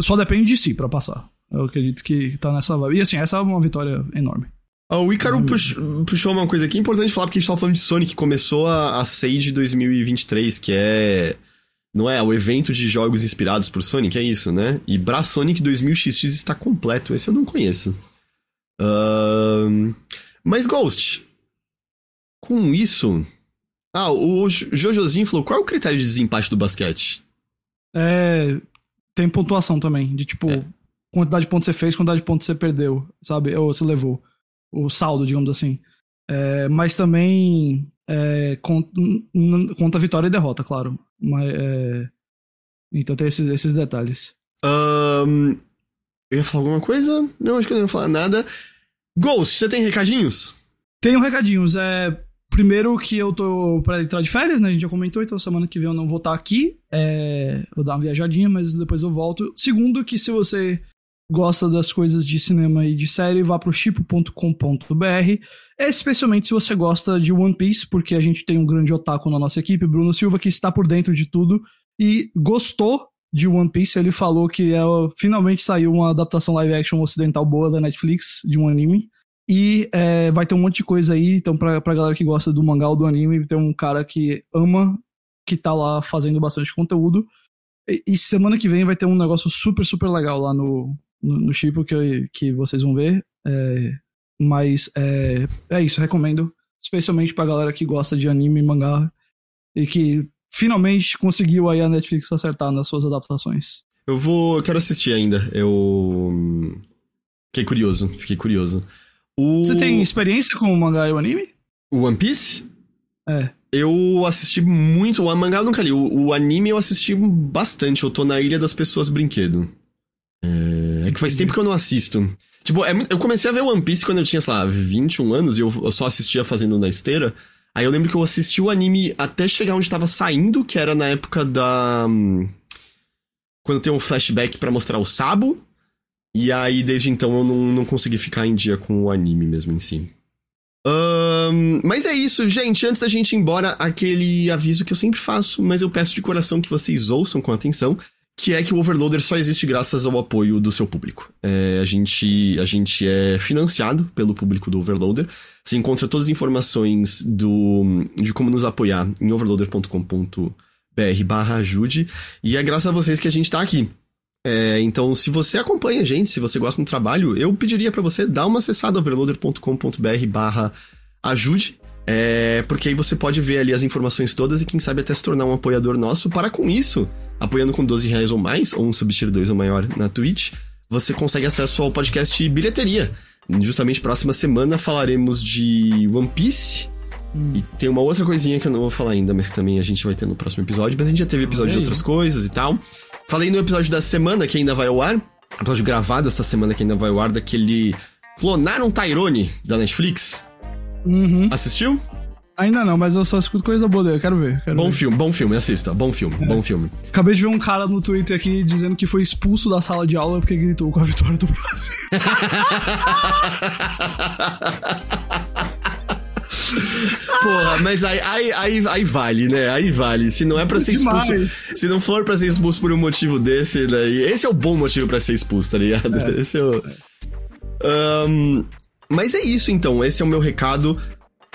só depende de si para passar. Eu acredito que tá nessa vibe. E assim, essa é uma vitória enorme. O Ícaro puxou, puxou uma coisa aqui importante falar, porque a gente tava falando de Sonic, que começou a, a Sage 2023, que é. Não é? O evento de jogos inspirados por Sonic, é isso, né? E Bra Sonic 2000XX está completo, esse eu não conheço. Uh, mas Ghost. Com isso. Ah, o Jojozinho falou: qual é o critério de desempate do basquete? É. Tem pontuação também, de tipo, é. Quantidade de pontos você fez, quantidade de pontos você perdeu, sabe? Ou você levou o saldo, digamos assim. É, mas também é, conta, conta vitória e derrota, claro. Mas, é, então tem esses, esses detalhes. Um, eu ia falar alguma coisa? Não, acho que eu não ia falar nada. Ghost, você tem recadinhos? Tenho recadinhos. É, primeiro que eu tô pra entrar de férias, né? A gente já comentou, então semana que vem eu não vou estar aqui. É, vou dar uma viajadinha, mas depois eu volto. Segundo, que se você gosta das coisas de cinema e de série, vá pro chipo.com.br, especialmente se você gosta de One Piece, porque a gente tem um grande otaku na nossa equipe, Bruno Silva, que está por dentro de tudo e gostou de One Piece, ele falou que é, finalmente saiu uma adaptação live action ocidental boa da Netflix, de um anime, e é, vai ter um monte de coisa aí, então pra, pra galera que gosta do mangá ou do anime, tem um cara que ama, que tá lá fazendo bastante conteúdo, e, e semana que vem vai ter um negócio super, super legal lá no, no, no Chipo que, que vocês vão ver. É, mas é, é isso, recomendo. Especialmente pra galera que gosta de anime e mangá e que finalmente conseguiu aí a Netflix acertar nas suas adaptações. Eu vou. Eu quero assistir ainda. Eu. Fiquei curioso, fiquei curioso. O... Você tem experiência com o mangá e o anime? O One Piece? É. Eu assisti muito. O mangá eu nunca li. O, o anime eu assisti bastante. Eu tô na Ilha das Pessoas Brinquedo. É, que faz tempo que eu não assisto. Tipo, é, eu comecei a ver One Piece quando eu tinha, sei lá, 21 anos e eu, eu só assistia fazendo na esteira. Aí eu lembro que eu assisti o anime até chegar onde tava saindo, que era na época da. Hum, quando tem um flashback para mostrar o Sabo. E aí, desde então, eu não, não consegui ficar em dia com o anime mesmo em si. Um, mas é isso, gente. Antes da gente ir embora, aquele aviso que eu sempre faço, mas eu peço de coração que vocês ouçam com atenção que é que o Overloader só existe graças ao apoio do seu público. É, a, gente, a gente é financiado pelo público do Overloader. Você encontra todas as informações do, de como nos apoiar em overloader.com.br barra ajude. E é graças a vocês que a gente tá aqui. É, então, se você acompanha a gente, se você gosta do trabalho, eu pediria para você dar uma acessada overloader.com.br barra ajude. É, porque aí você pode ver ali as informações todas e quem sabe até se tornar um apoiador nosso. Para com isso, apoiando com 12 reais ou mais, ou um subsídio 2 ou maior na Twitch, você consegue acesso ao podcast Bilheteria. Justamente próxima semana falaremos de One Piece. Hum. E tem uma outra coisinha que eu não vou falar ainda, mas que também a gente vai ter no próximo episódio. Mas a gente já teve episódio de outras coisas e tal. Falei no episódio da semana que ainda vai ao ar. Episódio gravado essa semana que ainda vai ao ar, daquele Clonaram Tyrone da Netflix. Uhum. Assistiu? Ainda não, mas eu só escuto coisa boa dele, quero ver. Quero bom ver. filme, bom filme, assista. Bom filme, é. bom filme. Acabei de ver um cara no Twitter aqui dizendo que foi expulso da sala de aula porque gritou com a vitória do Brasil. Porra, mas aí, aí, aí, aí, vale, né? Aí vale. Se não é pra ser expulso. Se não for pra ser expulso por um motivo desse, daí. Esse é o bom motivo pra ser expulso, tá ligado? É. Esse é o. Um, mas é isso então, esse é o meu recado.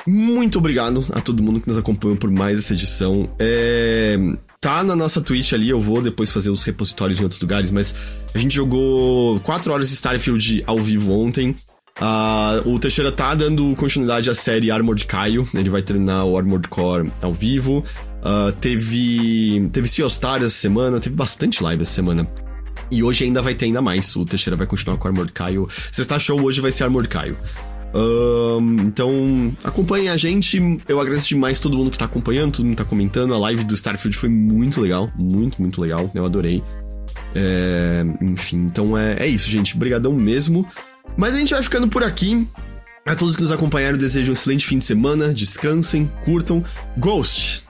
Muito obrigado a todo mundo que nos acompanhou por mais essa edição. É... Tá na nossa Twitch ali, eu vou depois fazer os repositórios em outros lugares, mas a gente jogou 4 horas de Starfield ao vivo ontem. Uh, o Teixeira tá dando continuidade à série Armored Caio, ele vai terminar o Armored Core ao vivo. Uh, teve teve Sea Star essa semana, teve bastante live essa semana. E hoje ainda vai ter ainda mais. O Teixeira vai continuar com Armored Caio. Sexta show hoje vai ser Armored Caio. Um, então, acompanhem a gente. Eu agradeço demais todo mundo que tá acompanhando, todo mundo que tá comentando. A live do Starfield foi muito legal. Muito, muito legal. Eu adorei. É, enfim, então é, é isso, gente. Obrigadão mesmo. Mas a gente vai ficando por aqui. A todos que nos acompanharam, desejo um excelente fim de semana. Descansem, curtam. Ghost.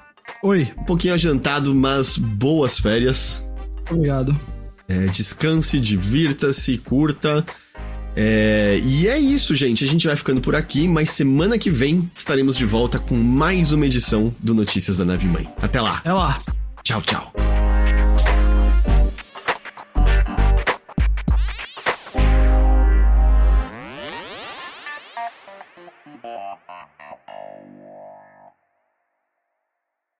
Oi. Um pouquinho adiantado, mas boas férias. Obrigado. É, descanse, divirta-se, curta. É, e é isso, gente. A gente vai ficando por aqui, mas semana que vem estaremos de volta com mais uma edição do Notícias da Nave Mãe. Até lá. Até lá. Tchau, tchau.